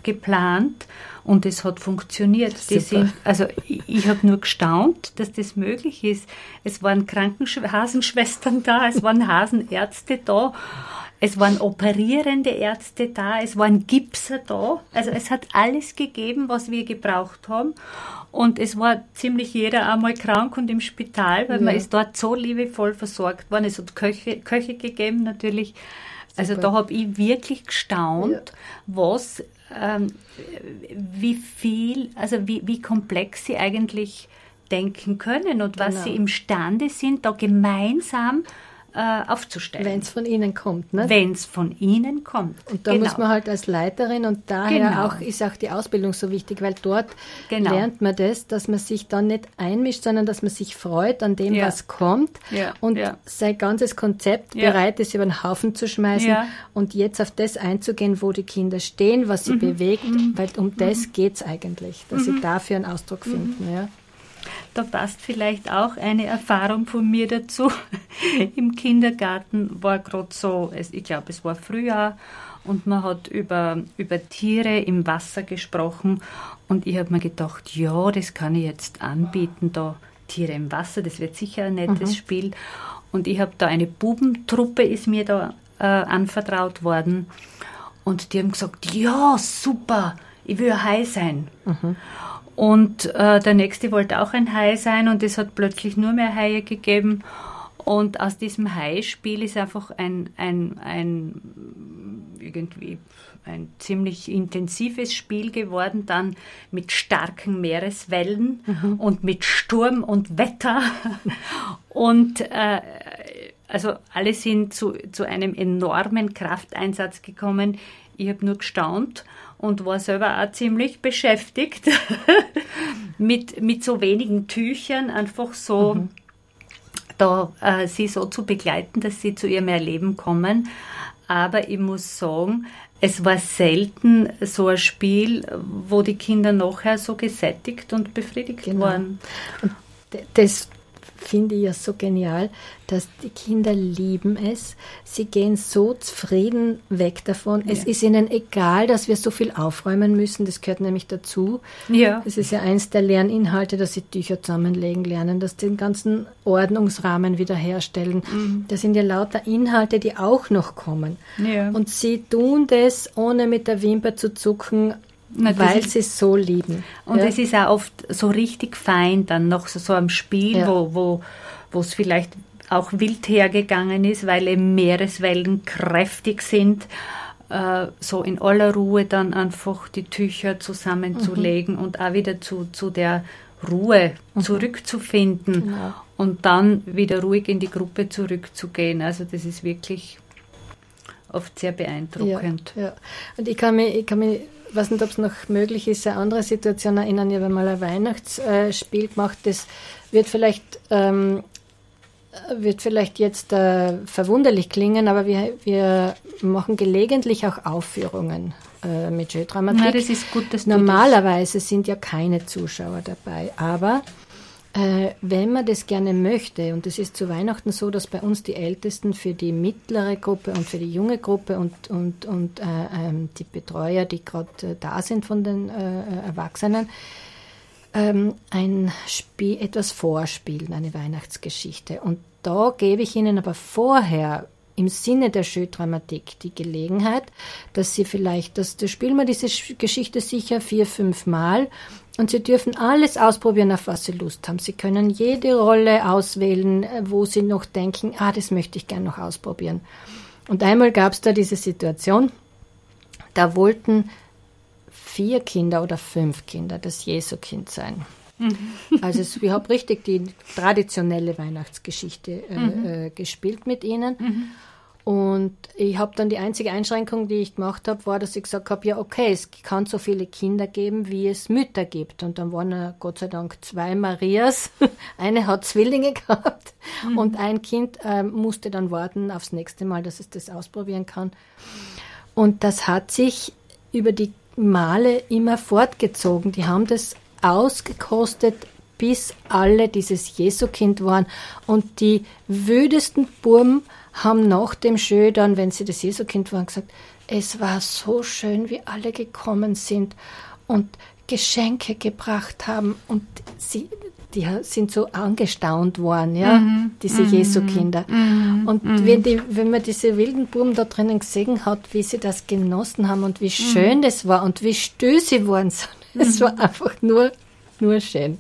Speaker 3: geplant und es hat funktioniert. Sind, also ich, ich habe nur gestaunt, dass das möglich ist. Es waren Krankenhasenschwestern da, es waren Hasenärzte da, es waren operierende Ärzte da, es waren Gipser da. Also es hat alles gegeben, was wir gebraucht haben. Und es war ziemlich jeder einmal krank und im Spital, weil ja. man ist dort so liebevoll versorgt worden. Es hat Köche, Köche gegeben natürlich. Also Super. da habe ich wirklich gestaunt, ja. was wie viel, also wie, wie komplex sie eigentlich denken können und was genau. sie imstande sind, da gemeinsam äh, aufzustellen.
Speaker 2: Wenn es von Ihnen kommt, ne?
Speaker 3: Wenn es von Ihnen kommt.
Speaker 2: Und da genau. muss man halt als Leiterin und daher genau. auch ist auch die Ausbildung so wichtig, weil dort genau. lernt man das, dass man sich dann nicht einmischt, sondern dass man sich freut an dem, ja. was kommt ja. und ja. sein ganzes Konzept bereit ist, über den Haufen zu schmeißen und jetzt auf das einzugehen, wo die Kinder stehen, was sie mhm. bewegt, mhm. weil um mhm. das geht es eigentlich, dass mhm. sie dafür einen Ausdruck finden. Ja.
Speaker 3: Da passt vielleicht auch eine Erfahrung von mir dazu. Im Kindergarten war gerade so, ich glaube, es war Frühjahr und man hat über, über Tiere im Wasser gesprochen und ich habe mir gedacht, ja, das kann ich jetzt anbieten, da Tiere im Wasser, das wird sicher ein nettes mhm. Spiel. Und ich habe da eine Bubentruppe, ist mir da äh, anvertraut worden und die haben gesagt, ja, super, ich will Hai sein. Mhm. Und äh, der nächste wollte auch ein Hai sein und es hat plötzlich nur mehr Haie gegeben. Und aus diesem Hai-Spiel ist einfach ein, ein, ein irgendwie ein ziemlich intensives Spiel geworden, dann mit starken Meereswellen mhm. und mit Sturm und Wetter. und äh, also alle sind zu, zu einem enormen Krafteinsatz gekommen. Ich habe nur gestaunt und war selber auch ziemlich beschäftigt mit, mit so wenigen Tüchern, einfach so mhm. da äh, sie so zu begleiten, dass sie zu ihrem Erleben kommen. Aber ich muss sagen, es war selten so ein Spiel, wo die Kinder nachher so gesättigt und befriedigt genau. waren.
Speaker 2: Das finde ich ja so genial, dass die Kinder lieben es. Sie gehen so zufrieden weg davon. Ja. Es ist ihnen egal, dass wir so viel aufräumen müssen. Das gehört nämlich dazu. Ja. Es ist ja eins der Lerninhalte, dass sie Tücher zusammenlegen lernen, dass sie den ganzen Ordnungsrahmen wiederherstellen. Mhm. Das sind ja lauter Inhalte, die auch noch kommen. Ja. Und sie tun das, ohne mit der Wimper zu zucken, weil sie es so lieben.
Speaker 3: Und ja. es ist auch oft so richtig fein dann noch so, so am Spiel, ja. wo, wo, wo es vielleicht auch wild hergegangen ist, weil eben Meereswellen kräftig sind, äh, so in aller Ruhe dann einfach die Tücher zusammenzulegen mhm. und auch wieder zu, zu der Ruhe mhm. zurückzufinden genau. und dann wieder ruhig in die Gruppe zurückzugehen. Also das ist wirklich oft sehr beeindruckend.
Speaker 2: Ja, ja. Und ich kann mich, ich kann mich weiß nicht, ob es noch möglich ist, eine andere Situation erinnern. Ich habe mal ein Weihnachtsspiel gemacht, das wird vielleicht, ähm, wird vielleicht jetzt äh, verwunderlich klingen, aber wir, wir machen gelegentlich auch Aufführungen äh, mit Jeu-Dramatik.
Speaker 3: Na, das ist gut, dass
Speaker 2: Normalerweise sind ja keine Zuschauer dabei, aber wenn man das gerne möchte, und es ist zu Weihnachten so, dass bei uns die Ältesten für die mittlere Gruppe und für die junge Gruppe und, und, und äh, ähm, die Betreuer, die gerade äh, da sind von den äh, Erwachsenen, ähm, ein Spiel, etwas vorspielen, eine Weihnachtsgeschichte. Und da gebe ich Ihnen aber vorher im Sinne der Schödramatik die Gelegenheit, dass Sie vielleicht, dass, da spielen wir diese Geschichte sicher vier, fünf Mal und Sie dürfen alles ausprobieren, auf was Sie Lust haben. Sie können jede Rolle auswählen, äh, wo Sie noch denken, ah, das möchte ich gerne noch ausprobieren. Und einmal gab es da diese Situation, da wollten vier Kinder oder fünf Kinder das Jesukind sein. Mhm. Also ich habe richtig die traditionelle Weihnachtsgeschichte äh, mhm. äh, gespielt mit ihnen. Mhm. Und ich habe dann die einzige Einschränkung, die ich gemacht habe, war, dass ich gesagt habe, ja okay, es kann so viele Kinder geben, wie es Mütter gibt. Und dann waren ja Gott sei Dank zwei Marias. Eine hat Zwillinge gehabt mhm. und ein Kind äh, musste dann warten aufs nächste Mal, dass es das ausprobieren kann. Und das hat sich über die Male immer fortgezogen. Die haben das ausgekostet, bis alle dieses Jesukind waren. Und die wüdesten Burm haben nach dem Schö dann, wenn sie das Jesukind waren, gesagt, es war so schön, wie alle gekommen sind und Geschenke gebracht haben und sie die sind so angestaunt worden, ja, mhm. diese mhm. Jesu-Kinder. Mhm. Und mhm. wenn, die, wenn man diese wilden Buben da drinnen gesehen hat, wie sie das genossen haben und wie mhm. schön das war und wie still sie waren, es war einfach nur, nur schön.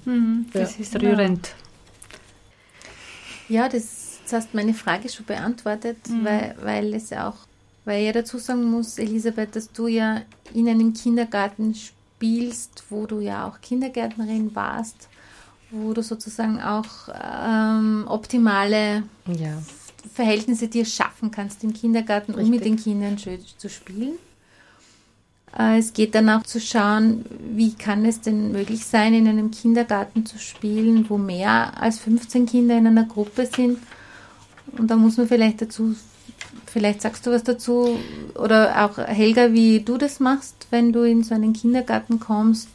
Speaker 3: Das ja. ist rührend.
Speaker 1: Ja, das Jetzt hast du meine Frage schon beantwortet, mhm. weil, weil es auch, weil ich ja dazu sagen muss, Elisabeth, dass du ja in einem Kindergarten spielst, wo du ja auch Kindergärtnerin warst, wo du sozusagen auch ähm, optimale ja. Verhältnisse dir schaffen kannst im Kindergarten, Richtig. um mit den Kindern schön zu spielen. Äh, es geht dann auch zu schauen, wie kann es denn möglich sein, in einem Kindergarten zu spielen, wo mehr als 15 Kinder in einer Gruppe sind und da muss man vielleicht dazu, vielleicht sagst du was dazu, oder auch Helga, wie du das machst, wenn du in so einen Kindergarten kommst.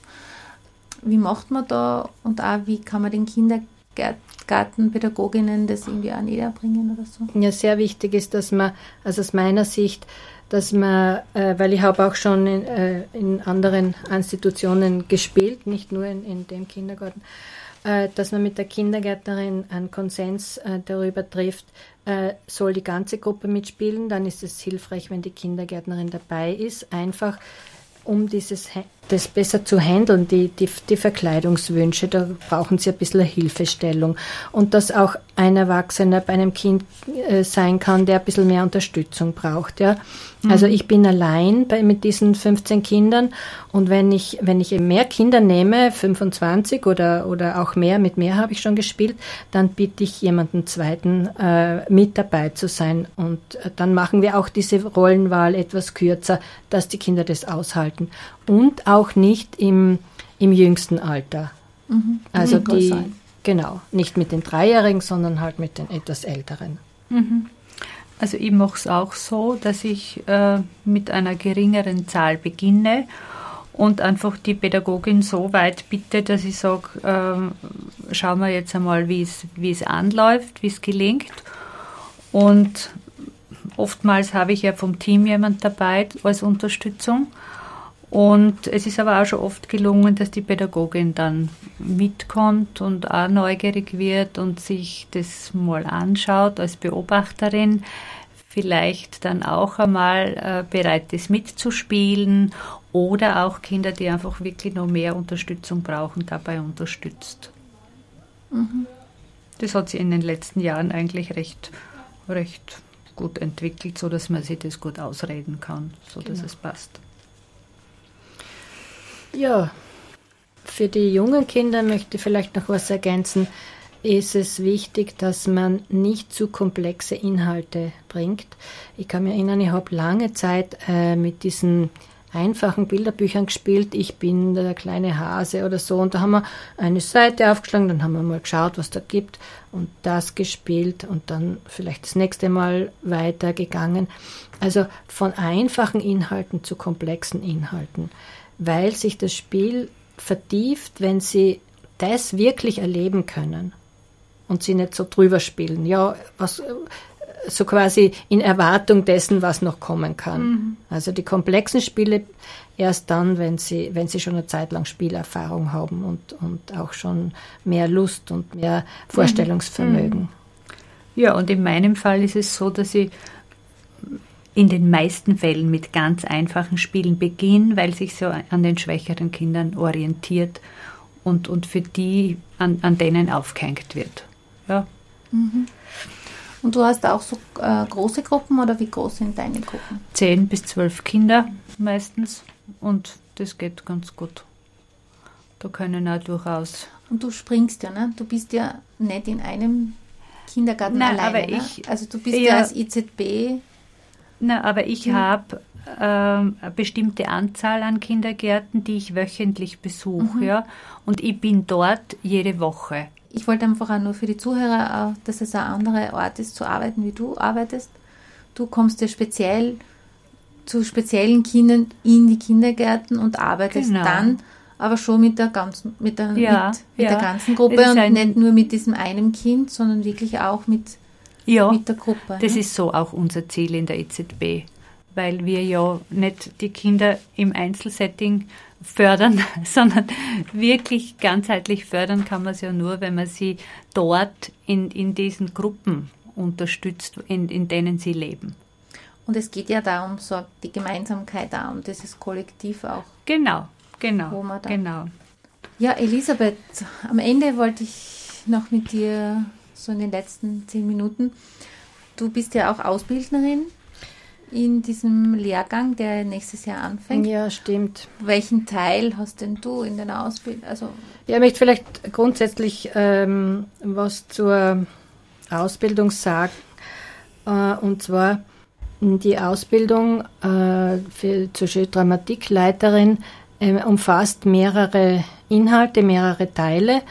Speaker 1: Wie macht man da und auch wie kann man den Kindergartenpädagoginnen das irgendwie auch näher bringen oder so?
Speaker 2: Ja, sehr wichtig ist, dass man, also aus meiner Sicht, dass man, äh, weil ich habe auch schon in, äh, in anderen Institutionen gespielt, nicht nur in, in dem Kindergarten, dass man mit der Kindergärtnerin einen Konsens äh, darüber trifft, äh, soll die ganze Gruppe mitspielen, dann ist es hilfreich, wenn die Kindergärtnerin dabei ist, einfach um dieses das besser zu handeln, die, die, die Verkleidungswünsche, da brauchen sie ein bisschen Hilfestellung. Und dass auch ein Erwachsener bei einem Kind äh, sein kann, der ein bisschen mehr Unterstützung braucht. Ja? Mhm. Also ich bin allein bei, mit diesen 15 Kindern und wenn ich, wenn ich mehr Kinder nehme, 25 oder, oder auch mehr, mit mehr habe ich schon gespielt, dann bitte ich jemanden zweiten äh, mit dabei zu sein. Und äh, dann machen wir auch diese Rollenwahl etwas kürzer, dass die Kinder das aushalten. Und auch nicht im, im jüngsten Alter. Mhm. Also die, genau, nicht mit den Dreijährigen, sondern halt mit den etwas Älteren.
Speaker 3: Mhm. Also ich mache es auch so, dass ich äh, mit einer geringeren Zahl beginne und einfach die Pädagogin so weit bitte, dass ich sage, äh, schauen wir jetzt einmal, wie es anläuft, wie es gelingt. Und oftmals habe ich ja vom Team jemand dabei als Unterstützung. Und es ist aber auch schon oft gelungen, dass die Pädagogin dann mitkommt und auch neugierig wird und sich das mal anschaut als Beobachterin, vielleicht dann auch einmal äh, bereit ist mitzuspielen oder auch Kinder, die einfach wirklich noch mehr Unterstützung brauchen, dabei unterstützt.
Speaker 1: Mhm.
Speaker 3: das hat sich in den letzten Jahren eigentlich recht, recht gut entwickelt, so dass man sich das gut ausreden kann, so dass genau. es passt.
Speaker 2: Ja, für die jungen Kinder möchte ich vielleicht noch was ergänzen. Ist es wichtig, dass man nicht zu komplexe Inhalte bringt. Ich kann mich erinnern, ich habe lange Zeit äh, mit diesen einfachen Bilderbüchern gespielt. Ich bin der kleine Hase oder so. Und da haben wir eine Seite aufgeschlagen, dann haben wir mal geschaut, was da gibt und das gespielt und dann vielleicht das nächste Mal weitergegangen. Also von einfachen Inhalten zu komplexen Inhalten, weil sich das Spiel vertieft, wenn sie das wirklich erleben können und sie nicht so drüber spielen. Ja, was so quasi in Erwartung dessen, was noch kommen kann. Mhm. Also die komplexen Spiele erst dann, wenn sie, wenn sie schon eine Zeit lang Spielerfahrung haben und, und auch schon mehr Lust und mehr Vorstellungsvermögen. Mhm.
Speaker 3: Ja, und in meinem Fall ist es so, dass ich in den meisten Fällen mit ganz einfachen Spielen beginne, weil sich so an den schwächeren Kindern orientiert und, und für die an, an denen aufgehängt wird. Ja.
Speaker 1: Mhm. Und du hast auch so äh, große Gruppen oder wie groß sind deine Gruppen?
Speaker 3: Zehn bis zwölf Kinder meistens und das geht ganz gut. Da können auch durchaus.
Speaker 1: Und du springst ja, ne? Du bist ja nicht in einem Kindergarten Nein, alleine. Aber ne? ich, Also du bist ja, ja als IZB.
Speaker 3: Na, aber ich hm. habe ähm, eine bestimmte Anzahl an Kindergärten, die ich wöchentlich besuche, mhm. ja. Und ich bin dort jede Woche
Speaker 1: ich wollte einfach auch nur für die Zuhörer, dass es ein anderer Ort ist, zu arbeiten, wie du arbeitest. Du kommst ja speziell zu speziellen Kindern in die Kindergärten und arbeitest genau. dann aber schon mit der ganzen, mit der, ja, mit, mit ja. der ganzen Gruppe und nicht nur mit diesem einen Kind, sondern wirklich auch mit,
Speaker 3: ja,
Speaker 1: mit der Gruppe.
Speaker 3: Das ne? ist so auch unser Ziel in der EZB, weil wir ja nicht die Kinder im Einzelsetting fördern, sondern wirklich ganzheitlich fördern kann man es ja nur, wenn man sie dort in, in diesen Gruppen unterstützt, in, in denen sie leben.
Speaker 1: Und es geht ja darum, so die Gemeinsamkeit da, um dieses Kollektiv auch.
Speaker 3: Genau, genau, genau.
Speaker 1: Ja, Elisabeth, am Ende wollte ich noch mit dir so in den letzten zehn Minuten. Du bist ja auch Ausbildnerin in diesem Lehrgang, der nächstes Jahr anfängt.
Speaker 2: Ja, stimmt.
Speaker 1: Welchen Teil hast denn du in deiner Ausbildung? Also
Speaker 2: ja, ich möchte vielleicht grundsätzlich ähm, was zur Ausbildung sagen. Äh, und zwar die Ausbildung äh, für, zur Dramatikleiterin äh, umfasst mehrere Inhalte, mehrere Teile.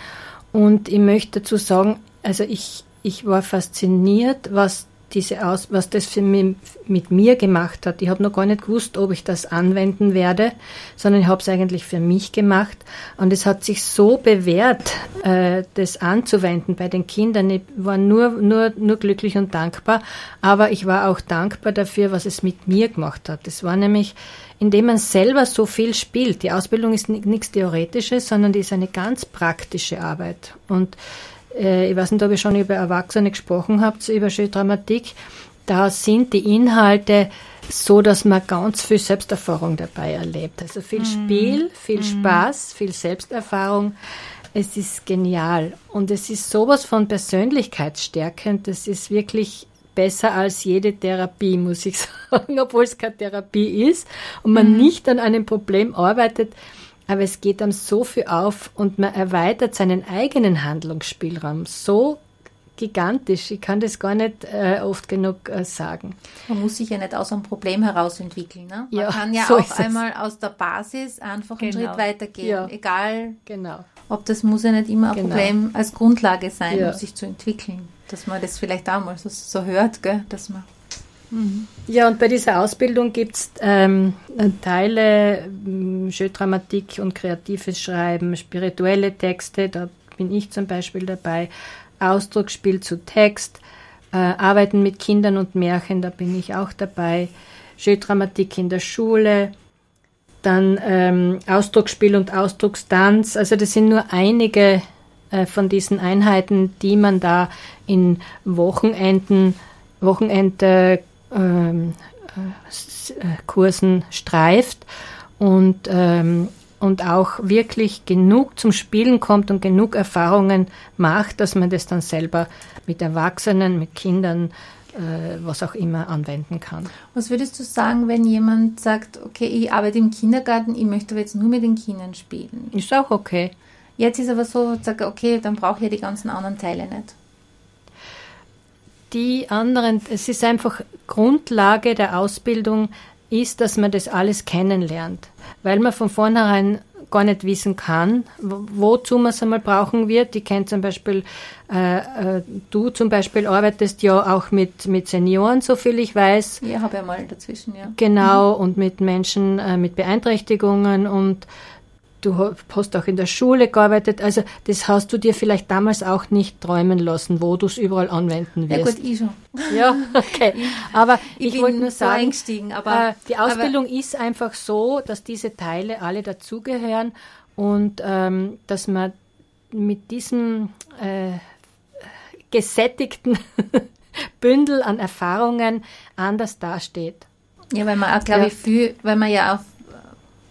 Speaker 2: Und ich möchte dazu sagen, also ich, ich war fasziniert, was diese Aus, was das für mich, mit mir gemacht hat. Ich habe noch gar nicht gewusst, ob ich das anwenden werde, sondern ich habe es eigentlich für mich gemacht. Und es hat sich so bewährt, äh, das anzuwenden bei den Kindern. Ich war nur, nur, nur glücklich und dankbar, aber ich war auch dankbar dafür, was es mit mir gemacht hat. Es war nämlich, indem man selber so viel spielt. Die Ausbildung ist nichts Theoretisches, sondern die ist eine ganz praktische Arbeit. Und ich weiß nicht, ob ihr schon über Erwachsene gesprochen habt, über Dramatik. Da sind die Inhalte so, dass man ganz viel Selbsterfahrung dabei erlebt. Also viel mhm. Spiel, viel mhm. Spaß, viel Selbsterfahrung. Es ist genial. Und es ist sowas von persönlichkeitsstärkend. Das ist wirklich besser als jede Therapie, muss ich sagen, obwohl es keine Therapie ist und man mhm. nicht an einem Problem arbeitet, aber es geht einem so viel auf und man erweitert seinen eigenen Handlungsspielraum so gigantisch. Ich kann das gar nicht äh, oft genug äh, sagen.
Speaker 1: Man muss sich ja nicht aus einem Problem heraus entwickeln. Ne? Man
Speaker 2: ja,
Speaker 1: kann ja so auch einmal aus der Basis einfach genau. einen Schritt weitergehen. Ja. Egal,
Speaker 2: genau.
Speaker 1: ob das muss ja nicht immer ein genau. Problem als Grundlage sein, ja. um sich zu entwickeln. Dass man das vielleicht auch mal so, so hört, gell? dass man
Speaker 2: ja, und bei dieser Ausbildung gibt es ähm, Teile ähm, Dramatik und kreatives Schreiben, spirituelle Texte, da bin ich zum Beispiel dabei, Ausdrucksspiel zu Text, äh, Arbeiten mit Kindern und Märchen, da bin ich auch dabei, Dramatik in der Schule, dann ähm, Ausdrucksspiel und Ausdruckstanz, also das sind nur einige äh, von diesen Einheiten, die man da in Wochenenden Wochenende ähm, äh, Kursen streift. Und ähm, und auch wirklich genug zum Spielen kommt und genug Erfahrungen macht, dass man das dann selber mit Erwachsenen, mit Kindern, äh, was auch immer anwenden kann.
Speaker 1: Was würdest du sagen, wenn jemand sagt, okay, ich arbeite im Kindergarten, ich möchte aber jetzt nur mit den Kindern spielen?
Speaker 2: Ist auch okay.
Speaker 1: Jetzt ist aber so, sage okay, dann brauche ich ja die ganzen anderen Teile nicht.
Speaker 2: Die anderen, es ist einfach Grundlage der Ausbildung, ist, dass man das alles kennenlernt, weil man von vornherein gar nicht wissen kann, wozu man es einmal brauchen wird. Ich kenne zum Beispiel, äh, äh, du zum Beispiel arbeitest ja auch mit, mit Senioren, so viel ich weiß.
Speaker 1: Ja, habe ja mal dazwischen, ja.
Speaker 2: Genau, mhm. und mit Menschen äh, mit Beeinträchtigungen und du hast auch in der Schule gearbeitet, also das hast du dir vielleicht damals auch nicht träumen lassen, wo du es überall anwenden wirst.
Speaker 1: Ja gut, ich schon.
Speaker 2: Ja, okay. Aber ich,
Speaker 1: ich
Speaker 2: wollte nur sagen,
Speaker 1: aber,
Speaker 2: äh, die Ausbildung ist einfach so, dass diese Teile alle dazugehören und ähm, dass man mit diesem äh, gesättigten Bündel an Erfahrungen anders dasteht.
Speaker 1: Ja, weil man auch, glaube ja. ich, viel, weil man ja auch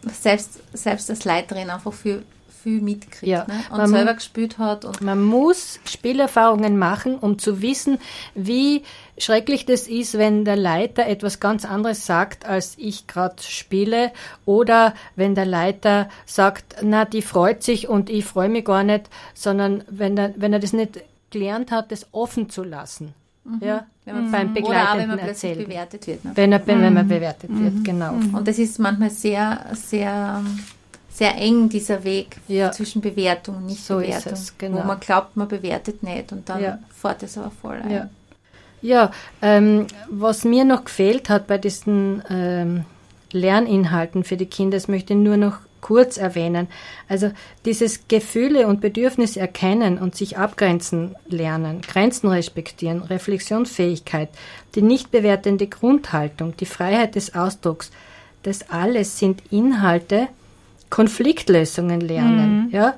Speaker 1: selbst, selbst als Leiterin einfach viel, viel mitkriegt ja, ne? und selber gespielt hat. Und
Speaker 2: man muss Spielerfahrungen machen, um zu wissen, wie schrecklich das ist, wenn der Leiter etwas ganz anderes sagt, als ich gerade spiele, oder wenn der Leiter sagt, na, die freut sich und ich freue mich gar nicht, sondern wenn er, wenn er das nicht gelernt hat, das offen zu lassen. Mhm. Ja,
Speaker 1: wenn man beim Begleitenden wenn man plötzlich bewertet wird. Ne?
Speaker 2: Wenn, er, wenn man mhm. bewertet wird, mhm. genau.
Speaker 1: Mhm. Und das ist manchmal sehr, sehr, sehr eng, dieser Weg ja. zwischen Bewertung und Nicht-Bewertung. So genau. Wo man glaubt, man bewertet nicht und dann ja. fährt es aber voll ein.
Speaker 2: Ja, ja ähm, was mir noch gefehlt hat bei diesen ähm, Lerninhalten für die Kinder, das möchte ich nur noch kurz erwähnen. Also dieses Gefühle und Bedürfnisse erkennen und sich abgrenzen lernen, Grenzen respektieren, Reflexionsfähigkeit, die nicht bewertende Grundhaltung, die Freiheit des Ausdrucks, das alles sind Inhalte, Konfliktlösungen lernen, mhm. ja,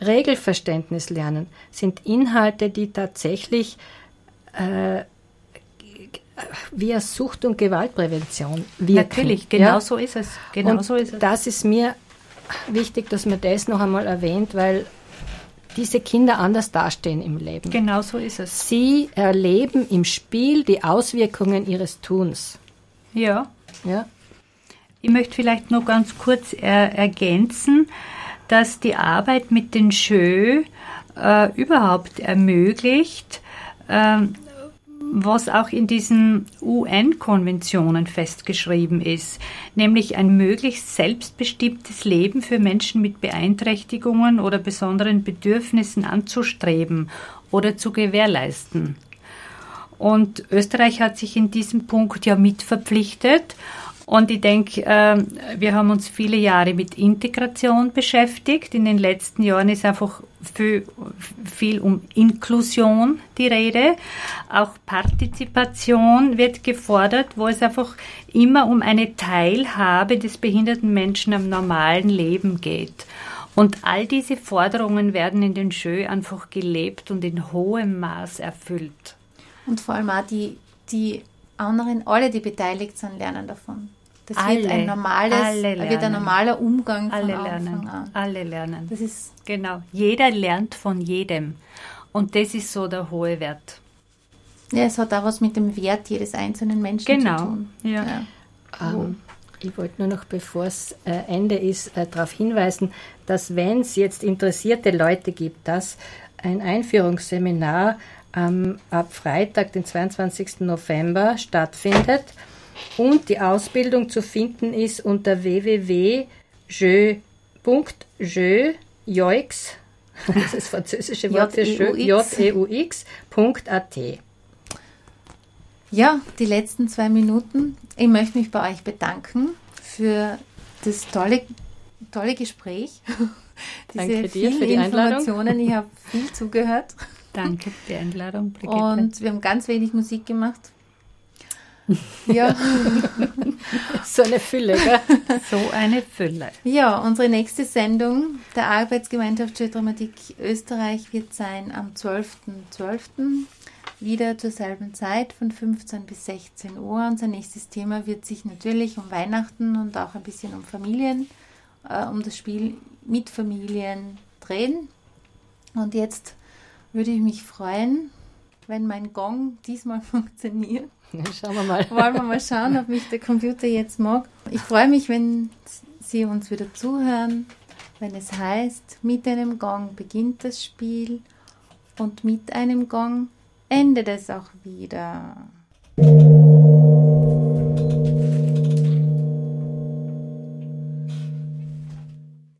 Speaker 2: Regelverständnis lernen, sind Inhalte, die tatsächlich äh, via Sucht- und Gewaltprävention wirken.
Speaker 1: Natürlich, genau ja? so ist es.
Speaker 2: Genau und so ist es. Das ist mir wichtig, dass man das noch einmal erwähnt, weil diese Kinder anders dastehen im Leben.
Speaker 1: Genau so ist es.
Speaker 2: Sie erleben im Spiel die Auswirkungen ihres Tuns.
Speaker 3: Ja. ja. Ich möchte vielleicht noch ganz kurz er ergänzen, dass die Arbeit mit den Jeux äh, überhaupt ermöglicht, äh, was auch in diesen UN-Konventionen festgeschrieben ist, nämlich ein möglichst selbstbestimmtes Leben für Menschen mit Beeinträchtigungen oder besonderen Bedürfnissen anzustreben oder zu gewährleisten. Und Österreich hat sich in diesem Punkt ja mitverpflichtet und ich denke, äh, wir haben uns viele Jahre mit Integration beschäftigt. In den letzten Jahren ist einfach viel, viel um Inklusion die Rede. Auch Partizipation wird gefordert, wo es einfach immer um eine Teilhabe des behinderten Menschen am normalen Leben geht. Und all diese Forderungen werden in den Jeux einfach gelebt und in hohem Maß erfüllt.
Speaker 1: Und vor allem auch die, die anderen, alle, die beteiligt sind, lernen davon. Das
Speaker 3: alle,
Speaker 1: wird ein normales, wird ein normaler Umgang
Speaker 3: alle
Speaker 1: von
Speaker 3: lernen,
Speaker 1: an.
Speaker 3: Alle lernen. Das ist genau. Jeder lernt von jedem. Und das ist so der hohe Wert.
Speaker 1: Ja, es hat auch was mit dem Wert jedes einzelnen Menschen
Speaker 3: genau.
Speaker 1: zu tun.
Speaker 3: Ja.
Speaker 2: ja. Um, ich wollte nur noch, bevor es äh, Ende ist, äh, darauf hinweisen, dass wenn es jetzt interessierte Leute gibt, dass ein Einführungsseminar ähm, ab Freitag, den 22. November stattfindet und die Ausbildung zu finden ist unter www.jeu.jeux, das ist das französische Wort für J-E-U-X.at.
Speaker 1: Ja, die letzten zwei Minuten. Ich möchte mich bei euch bedanken für das tolle, tolle Gespräch.
Speaker 2: Diese Danke dir für die
Speaker 1: Informationen. Ich habe viel zugehört.
Speaker 3: Danke für die Einladung,
Speaker 1: Brigitte. Und wir haben ganz wenig Musik gemacht. Ja.
Speaker 2: so eine Fülle, gell?
Speaker 3: So eine Fülle.
Speaker 1: Ja, unsere nächste Sendung der Arbeitsgemeinschaft für Dramatik Österreich wird sein am 12.12. .12. Wieder zur selben Zeit von 15 bis 16 Uhr. Unser nächstes Thema wird sich natürlich um Weihnachten und auch ein bisschen um Familien äh, um das Spiel mit Familien drehen. Und jetzt würde ich mich freuen, wenn mein Gong diesmal funktioniert.
Speaker 2: Schauen wir mal.
Speaker 1: Wollen wir mal schauen, ob mich der Computer jetzt mag. Ich freue mich, wenn Sie uns wieder zuhören, wenn es heißt, mit einem Gong beginnt das Spiel und mit einem Gong endet es auch wieder.